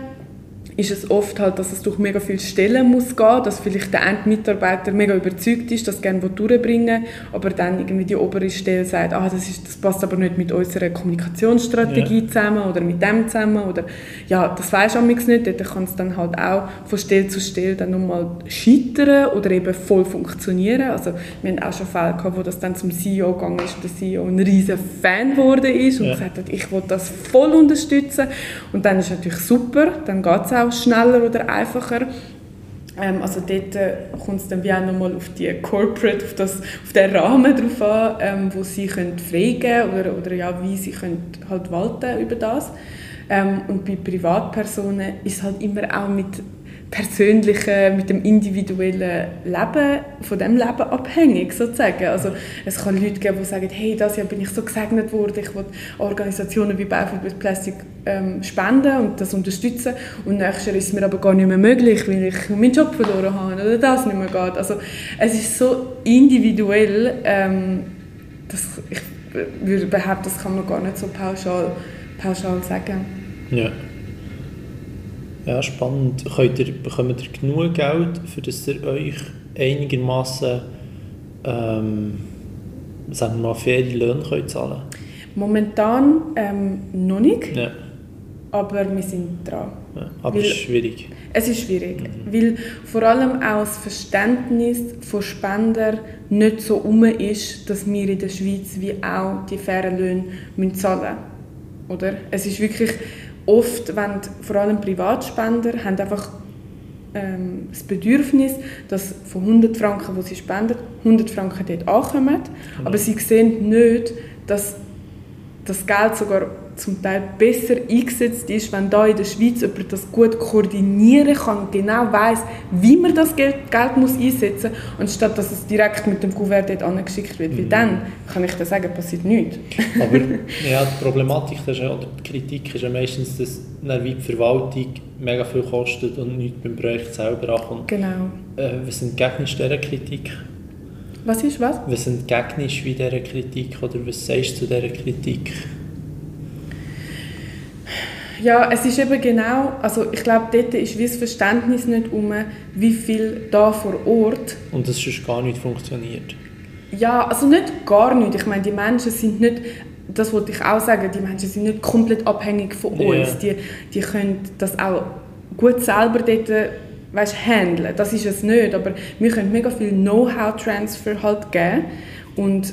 ist es oft halt, dass es durch mega viele Stellen muss gehen, dass vielleicht der Endmitarbeiter mega überzeugt ist, das gerne durchbringen aber dann irgendwie die obere Stelle sagt, ah, das, ist, das passt aber nicht mit unserer Kommunikationsstrategie ja. zusammen oder mit dem zusammen oder ja, das weiß du nicht, dort kann es dann halt auch von Stelle zu Stelle dann nochmal scheitern oder eben voll funktionieren, also wir haben auch schon Fälle gehabt, wo das dann zum CEO gegangen ist und der CEO ein riesen Fan geworden ist und ja. gesagt hat, ich will das voll unterstützen und dann ist es natürlich super, dann geht es auch auch schneller oder einfacher. Ähm, also dort äh, kommt es dann wie auch nochmal auf die Corporate, auf, das, auf den Rahmen drauf an, ähm, wo sie können freigeben oder, oder ja, wie sie können halt walten über das. Ähm, und bei Privatpersonen ist es halt immer auch mit persönlichen, mit dem individuellen Leben, von dem Leben abhängig sozusagen. Also es kann Leute geben, die sagen, hey, das Jahr bin ich so gesegnet worden, ich will Organisationen wie Barefoot with Plastic ähm, spenden und das unterstützen und nächstes Jahr ist es mir aber gar nicht mehr möglich, weil ich meinen Job verloren habe oder das nicht mehr geht. Also es ist so individuell, ähm, dass ich würde behaupten, das kann man gar nicht so pauschal, pauschal sagen. Ja. Ja, spannend. Könnt ihr, bekommt ihr genug Geld, für das ihr euch einigermaßen ähm, sagen wir mal, faire Löhne könnt zahlen Momentan ähm, noch nicht, Ja. aber wir sind dran. ja. Aber es ist schwierig. Es ist schwierig, weil vor allem auch das Verständnis von Spendern nicht so um ist, dass wir in der Schweiz wie auch die fairen Löhne müssen zahlen müssen. Es ist wirklich oft, wenn die- vor allem Privatspender haben einfach ähm, das Bedürfnis, dass von 100 Franken, die sie spenden, 100 Franken dort ankommen. Aber sie sehen nicht, dass das Geld sogar zum Teil besser eingesetzt ist, wenn da in der Schweiz jemand das gut koordinieren kann, genau weiß, wie man das Geld, Geld muss einsetzen muss, anstatt dass es direkt mit dem Kuvert dort angeschickt wird. Weil dann, kann ich dir sagen, passiert nichts. Aber ja, die Problematik das ist ja, oder die Kritik ist ja meistens, dass dann wie die Verwaltung mega viel kostet und nichts beim Projekt selber ankommt. Genau. Äh, was Gegner dieser Kritik? Was ist was? Was Gegner wie dieser Kritik oder was sagst du zu dieser Kritik? Ja, es ist eben genau, also ich glaube, dort ist wie das Verständnis nicht um, wie viel da vor Ort Und das sonst gar nicht funktioniert. Ja, also nicht gar nicht. Ich meine, die Menschen sind nicht, das wollte ich auch sagen, die Menschen sind nicht komplett abhängig von Ja. uns. Die, die können das auch gut selber dort weißt, handeln. Das ist es nicht, aber wir können mega viel Know-how-Transfer halt geben und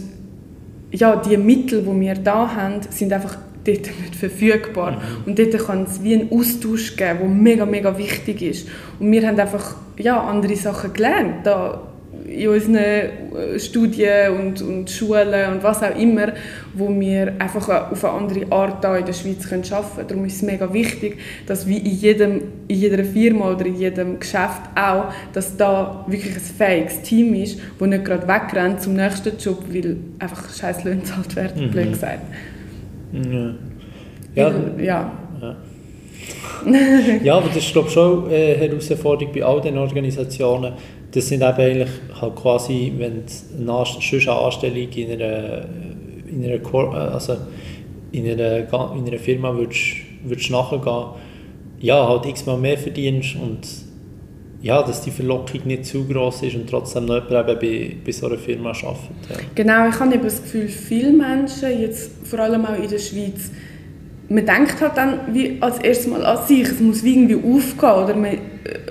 ja, die Mittel, die wir da haben, sind einfach dort nicht verfügbar. Und dort kann es wie einen Austausch geben, der mega, mega wichtig ist. Und wir haben einfach ja, andere Sachen gelernt, da in unseren äh, Studien und, und Schulen und was auch immer, wo wir einfach auf eine andere Art da in der Schweiz können arbeiten können. Darum ist es mega wichtig, dass wie in, jedem, in jeder Firma oder in jedem Geschäft auch, dass da wirklich ein fähiges Team ist, das nicht gerade wegrennt zum nächsten Job, weil einfach scheiß Löhne gezahlt werden, Mhm. blöd gesagt. Ja. Ja, ja. ja, aber das ist glaube ich schon eine Herausforderung bei all diesen Organisationen. Das sind eben eigentlich halt quasi, wenn du eine sonst eine Anstellung in einer, in einer, Cor- äh, also in einer, in einer Firma würdest, würdest nachgehen, ja, halt x-mal mehr verdienst und ja, dass die Verlockung nicht zu groß ist und trotzdem noch jemand bei, bei so einer Firma arbeitet. Ja. Genau, ich habe eben das Gefühl, viele Menschen, jetzt vor allem auch in der Schweiz, man denkt halt dann wie als erstes Mal an sich, es muss wie irgendwie aufgehen, oder man,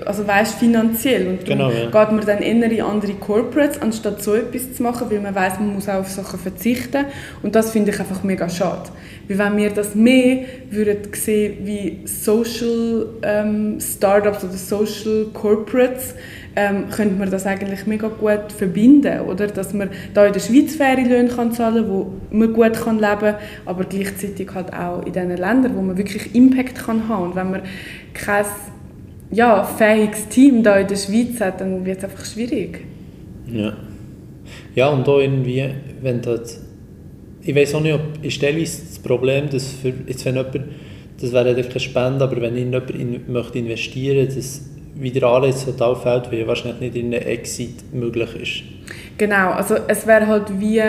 also weißt, finanziell. Und darum Genau, ja. geht man dann eher in andere Corporates, anstatt so etwas zu machen, weil man weiß, man muss auch auf Sachen verzichten. Und das finde ich einfach mega schade. Weil wenn wir das mehr würden sehen wie Social ähm, Startups oder Social Corporates, ähm, könnte man das eigentlich mega gut verbinden, oder? Dass man da in der Schweiz faire Löhne kann zahlen kann, wo man gut kann leben kann, aber gleichzeitig halt auch in diesen Ländern, wo man wirklich Impact kann haben. Und wenn man kein ja, fähiges Team da in der Schweiz hat, dann wird es einfach schwierig. Ja. Ja, und da irgendwie, wenn das, ich weiß auch nicht, ob ist teilweise das Problem, dass für, jetzt wenn jemand, das wäre ja keine Spende, aber wenn jemand in, möchte investieren, dass wieder Anreiz total fällt, weil wahrscheinlich nicht in einem Exit möglich ist. Genau, also es wäre halt wie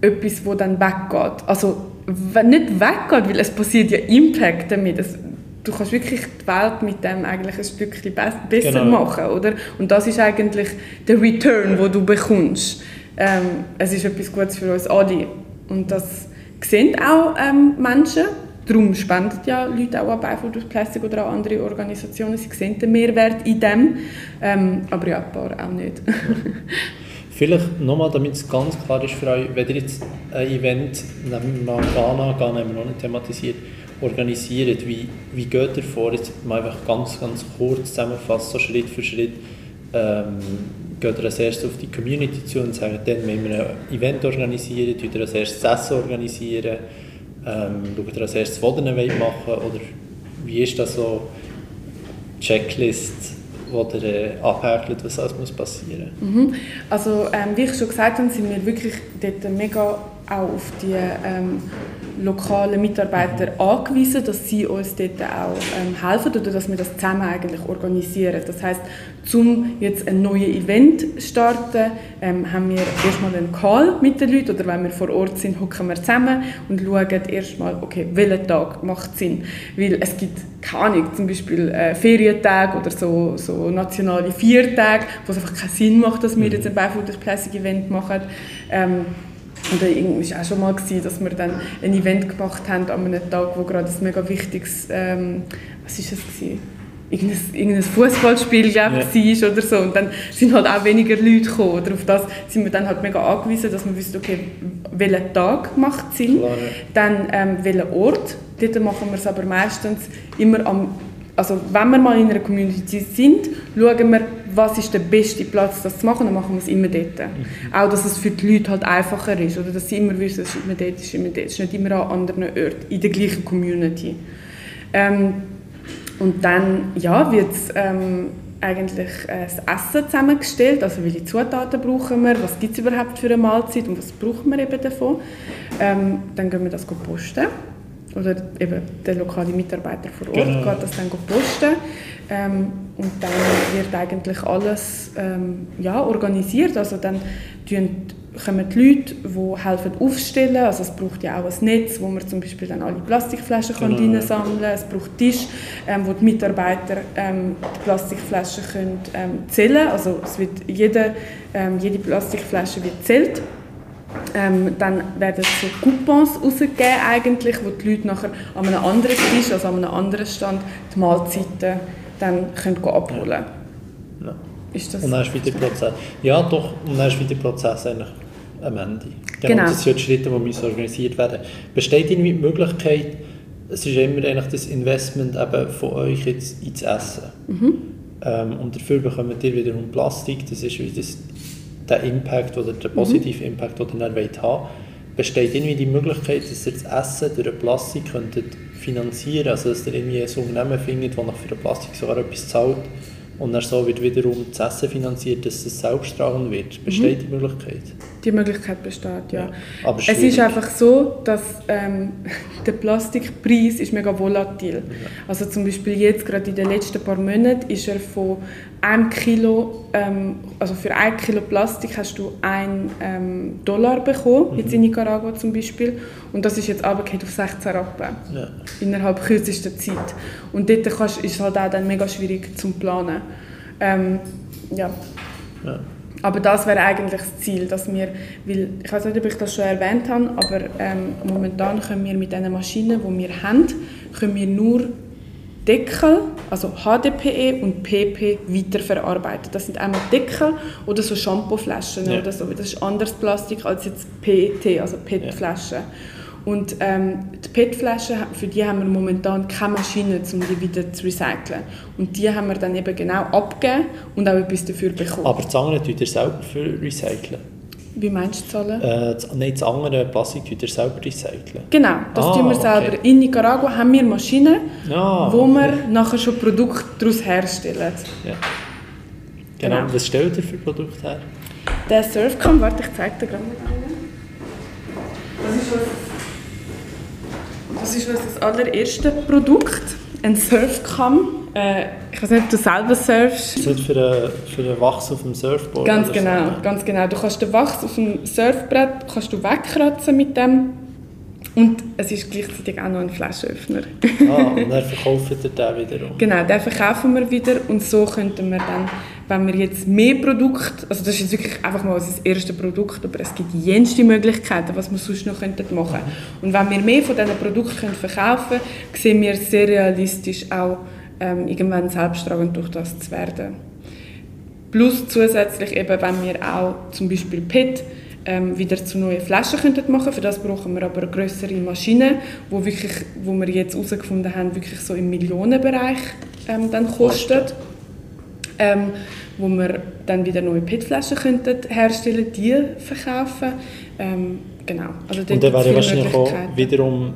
etwas, wo dann weggeht. Also wenn nicht weggeht, weil es passiert ja Impact damit. Es, du kannst wirklich die Welt mit dem eigentlich ein Stückchen be besser Genau. machen, oder? Und das ist eigentlich der Return, wo du bekommst. Ähm, es ist etwas Gutes für uns alle. Und das sehen auch ähm, Menschen. Darum spenden ja Leute auch an Beifall durch Plastik oder an andere Organisationen. Sie sehen den Mehrwert in dem. Ähm, aber ja, ein paar auch nicht. Vielleicht nochmal, damit es ganz klar ist für euch, wenn ihr jetzt ein Event, nehmen wir mal Ghana, Ghana haben wir noch nicht thematisiert, organisiert, wie, wie geht ihr vor? Jetzt mal einfach ganz, ganz kurz zusammenfassen, so Schritt für Schritt. Ähm, geht ihr als erstes auf die Community zu und sagt, dann wenn wir ein Event organisieren, tut ihr als erstes Essen organisieren, ähm, schaut ihr als erstes, wollt machen oder wie ist das so? Checklist, wo ihr äh, abhäkelt, was alles muss passieren Mhm. Also ähm, wie ich schon gesagt habe, sind wir wirklich dort mega auch auf die ähm, lokalen Mitarbeiter angewiesen, dass sie uns dort auch ähm, helfen oder dass wir das zusammen eigentlich organisieren. Das heißt, um jetzt ein neues Event zu starten, ähm, haben wir erstmal einen Call mit den Leuten oder wenn wir vor Ort sind, hocken wir zusammen und schauen erstmal, okay, welcher Tag macht Sinn. Weil es gibt, keine Ahnung, zum Beispiel äh, Ferientage oder so, so nationale Viertage, wo es einfach keinen Sinn macht, dass wir jetzt ein Barefooted Plastic Event machen. Ähm, und es war auch schon mal, gewesen, dass wir dann ein Event gemacht haben an einem Tag, wo gerade ein mega wichtiges, ähm, was ist es gewesen? Irgendein, irgendein Fußballspiel Ja. war oder so. Und dann sind halt auch weniger Leute gekommen. Oder auf das sind wir dann halt mega angewiesen, dass wir wissen, okay, welcher Tag macht Sinn. Klar, ja. Dann ähm, welcher Ort. Dort machen wir es aber meistens immer am, also wenn wir mal in einer Community sind, schauen wir, was ist der beste Platz, das zu machen, dann machen wir es immer dort. Auch, dass es für die Leute halt einfacher ist, oder? Dass sie immer wissen, es ist immer dort, es ist immer dort, es ist nicht immer an anderen Orten, in der gleichen Community. Ähm, und dann ja, wird ähm, eigentlich äh, das Essen zusammengestellt, also welche Zutaten brauchen wir, was gibt es überhaupt für eine Mahlzeit? Und was brauchen wir eben davon. Ähm, dann gehen wir das posten oder eben der lokale Mitarbeiter vor Ort Genau. geht das dann posten ähm, und dann wird eigentlich alles ähm, ja, organisiert, also dann kommen die Leute, die helfen aufstellen. Also es braucht ja auch ein Netz, wo man zum Beispiel dann alle Plastikflaschen kann Genau, ja. reinsammeln kann. Es braucht Tisch, ähm, wo die Mitarbeiter ähm, die Plastikflaschen können, ähm, zählen Also es wird jede, ähm, jede Plastikflasche wird zählt. Ähm, dann werden so Coupons rausgegeben, eigentlich, wo die Leute nachher an einem anderen Tisch, also an einem anderen Stand, die Mahlzeiten dann können abholen Ja. Ist das Und dann ist wieder der Prozess. Ja, doch, und dann ist wieder der Prozess eigentlich am Ende. Genau. Genau. Das sind die Schritte, die müssen organisiert werden Besteht irgendwie die Möglichkeit, es ist immer eigentlich das Investment eben von euch jetzt ins Essen. Ähm, und dafür bekommt ihr wiederum Plastik, das ist wie das, der Impact oder der positive Impact, den ihr dann wollt haben Besteht irgendwie die Möglichkeit, dass ihr das Essen durch den Plastik könntet finanzieren also dass ihr irgendwie ein Unternehmen findet, das nach für den Plastik sogar etwas zahlt und dann so wird wiederum das Essen finanziert, dass es selbsttragend wird. Besteht die Möglichkeit? Die Möglichkeit besteht, ja. Ja, aber es ist einfach so, dass ähm, der Plastikpreis ist mega volatil. Also zum Beispiel jetzt, gerade in den letzten paar Monaten, ist er von einem Kilo, ähm, also für ein Kilo Plastik hast du einen ähm, Dollar bekommen, jetzt in Nicaragua zum Beispiel. Und das ist jetzt runtergefallen auf 16 Rappen Ja. innerhalb kürzester Zeit. Und dort kannst, ist es halt auch dann mega schwierig zum planen. Ähm, ja. Ja. Aber das wäre eigentlich das Ziel, dass wir, weil, ich weiß nicht, ob ich das schon erwähnt habe, aber ähm, momentan können wir mit den Maschinen, die wir haben, können wir nur Deckel, also HDPE und PP weiterverarbeiten. Das sind einmal Deckel oder so Shampooflaschen Ja. oder so. Das ist anderes Plastik als jetzt PET, also PET-Flaschen. Und ähm, die PET-Flaschen, für die haben wir momentan keine Maschine, um die wieder zu recyceln. Und die haben wir dann eben genau abgegeben und auch etwas dafür bekommen. Aber das andere tut ihr selber für recyceln? Wie meinst du Zahlen? Äh, das, nein, das andere Plastik tut ihr selber recyceln? Genau, das Ah, tun wir okay. selber. In Nicaragua haben wir Maschinen, Ja, wo okay. wir nachher schon Produkte daraus herstellen. Ja. Genau. Genau. Was stellt ihr für Produkte her? Der Surfcam, warte, ich zeige dir gerade mal. Das ist unser, das ist unser allererste Produkt, ein Surfcam. Äh, ich weiß nicht, ob du selber surfst. Das ist für einen, für einen Wachs auf dem Surfboard? Ganz genau, So. ganz genau. Du kannst den Wachs auf dem Surfbrett kannst du wegkratzen mit dem und es ist gleichzeitig auch noch ein Flaschenöffner. Ah, und dann verkauft ihr den wiederum? Genau, den verkaufen wir wieder und so könnten wir dann, wenn wir jetzt mehr Produkte, also das ist jetzt wirklich einfach mal unser erstes Produkt, aber es gibt jenste Möglichkeiten, was wir sonst noch könnten machen Und wenn wir mehr von diesen Produkten verkaufen können, sehen wir sehr realistisch auch, ähm, irgendwann selbsttragend durch das zu werden. Plus zusätzlich eben, wenn wir auch zum Beispiel PET ähm, wieder zu neuen Flaschen könnten machen Für das brauchen wir aber eine größere Maschine, wo, wirklich, wo wir jetzt herausgefunden haben, wirklich so im Millionenbereich ähm, dann kostet. Ähm, wo wir dann wieder neue PET-Flaschen könnten herstellen, die verkaufen. Ähm, genau. Also Und dann wäre wahrscheinlich auch wiederum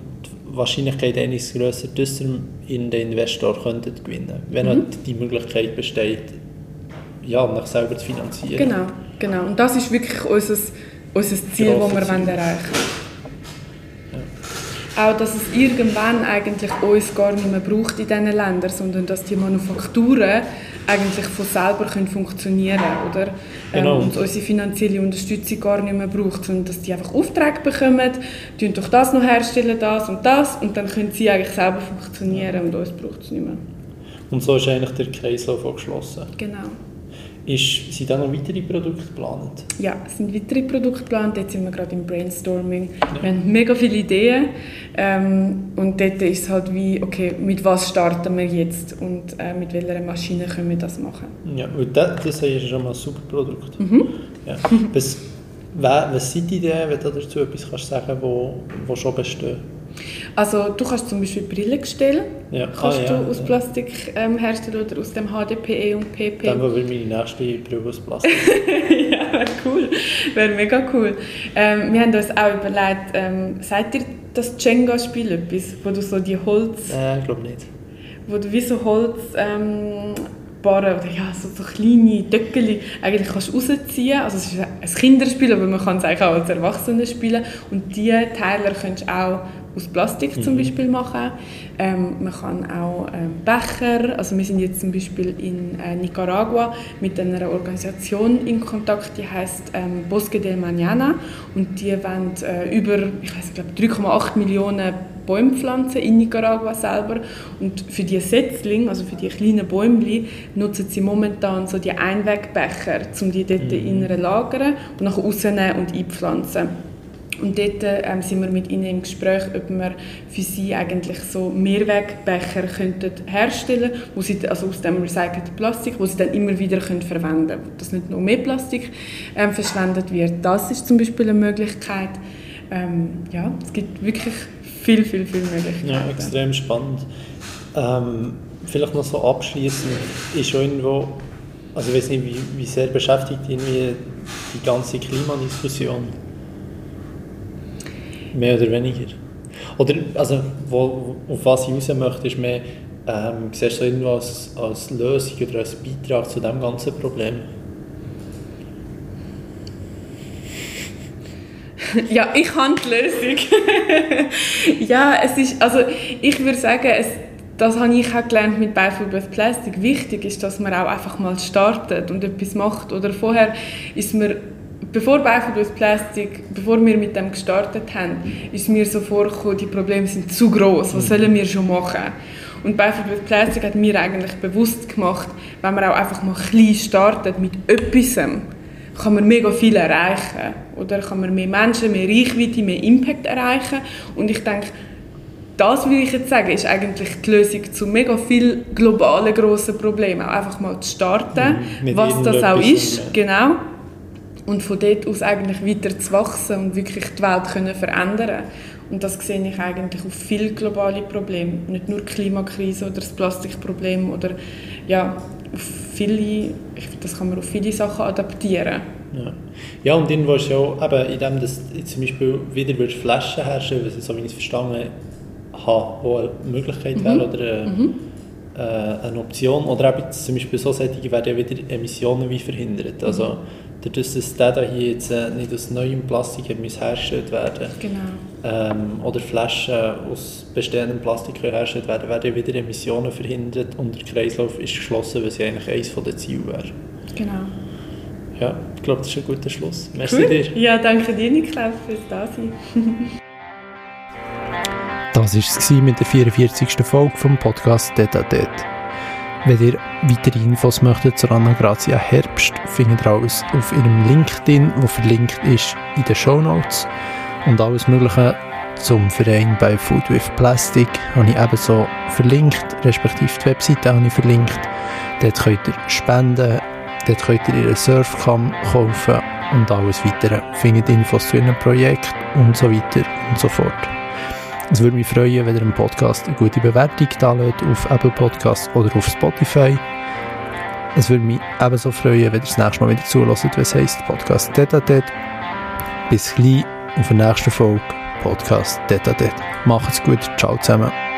Wahrscheinlichkeit eines grösser, dass ihr in den Investor könntet gewinnen wenn halt die Möglichkeit besteht, ja, nach selber zu finanzieren. Genau, genau. Und das ist wirklich unser, unser Ziel, das wir Ziel. wollen erreichen Auch, dass es irgendwann eigentlich uns gar nicht mehr braucht in diesen Ländern, sondern dass die Manufakturen eigentlich von selber können funktionieren oder ähm, Genau. und unsere finanzielle Unterstützung gar nicht mehr braucht, sondern dass die einfach Aufträge bekommen, tun doch das noch herstellen, das und das und dann können sie eigentlich selber funktionieren und uns braucht es nicht mehr. Und so ist eigentlich der Kreislauf auch geschlossen. Genau. Ist, sind da noch weitere Produkte geplant? Ja, es sind weitere Produkte geplant. Jetzt sind wir gerade im Brainstorming. Wir haben mega viele Ideen. Ähm, und dort ist es halt wie, okay, mit was starten wir jetzt und äh, mit welcher Maschine können wir das machen. Ja, und das, das ist schon mal ein super Produkt. Mhm. Ja. Was, wa- was sind die Ideen, wenn du dazu etwas kannst sagen wo, wo schon bestehen? Also du kannst zum Beispiel Brillengestell Ja. kannst Ah, ja, du aus ja. Plastik ähm, herstellen oder aus dem HDPE und PP. Dann will meine nächste Brille aus Plastik. ja, wäre cool. Wäre mega cool. Ähm, wir haben uns auch überlegt, ähm, sagt dir das Jenga-Spiel etwas, wo du so die Holz... Äh, ich glaube nicht. wo du wie so Holz ähm, Barren oder ja, so, so kleine Töckeli eigentlich kannst rausziehen. Also es ist ein Kinderspiel, aber man kann es eigentlich auch als Erwachsene spielen. Und diese Teile kannst du auch aus Plastik zum Beispiel machen. Ähm, man kann auch ähm, Becher, also wir sind jetzt zum Beispiel in äh, Nicaragua mit einer Organisation in Kontakt, die heißt ähm, Bosque del Mañana und die wollen äh, über, ich weiß glaube 3,8 Millionen Bäume pflanzen in Nicaragua selber und für die Setzlinge, also für die kleinen Bäumchen, nutzen sie momentan so die Einwegbecher, um die dort innen zu lagern und nachher rausnehmen und einpflanzen. Und dort ähm, sind wir mit ihnen im Gespräch, ob wir für sie eigentlich so Mehrwegbecher könnten herstellen wo sie, also aus dem recycelten Plastik, wo sie dann immer wieder können verwenden können. Dass nicht noch mehr Plastik ähm, verschwendet wird. Das ist zum Beispiel eine Möglichkeit. Ähm, ja, es gibt wirklich viel, viel, viel Möglichkeiten. Ja, extrem spannend. Ähm, vielleicht noch so abschließend ist irgendwo, also ich weiß nicht, wie, wie sehr beschäftigt irgendwie die ganze Klimadiskussion? Mehr oder weniger. Oder, also, wo, auf was ich raus möchte, ist mehr, ähm, siehst du irgendwo als, als Lösung oder als Beitrag zu diesem ganzen Problem? Ja, ich habe die Lösung. ja, es ist, also ich würde sagen, es, das habe ich auch gelernt mit with Plastic. Wichtig ist, dass man auch einfach mal startet und etwas macht. Oder vorher ist mir, bevor with Plastic, bevor wir mit dem gestartet haben, ist mir so vorgekommen, die Probleme sind zu groß. Was sollen wir schon machen? Und with Plastic hat mir eigentlich bewusst gemacht, wenn man auch einfach mal klein startet mit etwas, kann man mega viel erreichen. Oder kann man mehr Menschen, mehr Reichweite, mehr Impact erreichen. Und ich denke, das will ich jetzt sagen, ist eigentlich die Lösung zu mega vielen globalen grossen Problemen. Auch einfach mal zu starten, Mhm, was das auch ist. Genau. Und von dort aus eigentlich weiter zu wachsen und wirklich die Welt können verändern Und das sehe ich eigentlich auf viele globale Probleme. Nicht nur die Klimakrise oder das Plastikproblem oder ja, auf viele, ich finde, das kann man auf viele Sachen adaptieren. Ja. ja, und irgendwo ist ja auch, eben, in dem, dass ich zum Beispiel wieder würdest Flaschen herstellen, ich so wie ich es verstanden habe, wo eine Möglichkeit wäre oder eine, äh, eine Option. Oder eben zum Beispiel so Sättige werden ja wieder Emissionen wie verhindert. Also dadurch, dass der da hier jetzt äh, nicht aus neuem Plastik hergestellt werden Genau. ähm, oder Flaschen aus bestehendem Plastik hergestellt werden, werden ja wieder Emissionen verhindert und der Kreislauf ist geschlossen, was ja eigentlich eines der Ziele wäre. genau. Ja, ich glaube, das ist ein guter Schluss. Merci Cool. dir. Ja, danke dir, Niklaus, fürs Dasein. Das war es mit der 44. Folge vom Podcast Data Det. Wenn ihr weitere Infos möchtet zur Anna Grazia Herbst, findet ihr alles auf ihrem LinkedIn, wo verlinkt ist in den Show Notes. Und alles Mögliche zum Verein bei Food with Plastic habe ich ebenso verlinkt, respektive die Webseite habe ich verlinkt. Dort könnt ihr spenden, dort könnt ihr ihre Surfcam kaufen und alles weitere. Findet Infos zu ihrem Projekt und so weiter und so fort. Es würde mich freuen, wenn ihr dem Podcast eine gute Bewertung da auf Apple Podcasts oder auf Spotify. Es würde mich ebenso freuen, wenn ihr das nächste Mal wieder wenn es heisst Podcast Tete Bis gleich auf der nächsten Folge. Podcast Detadet. Macht's gut, ciao zusammen.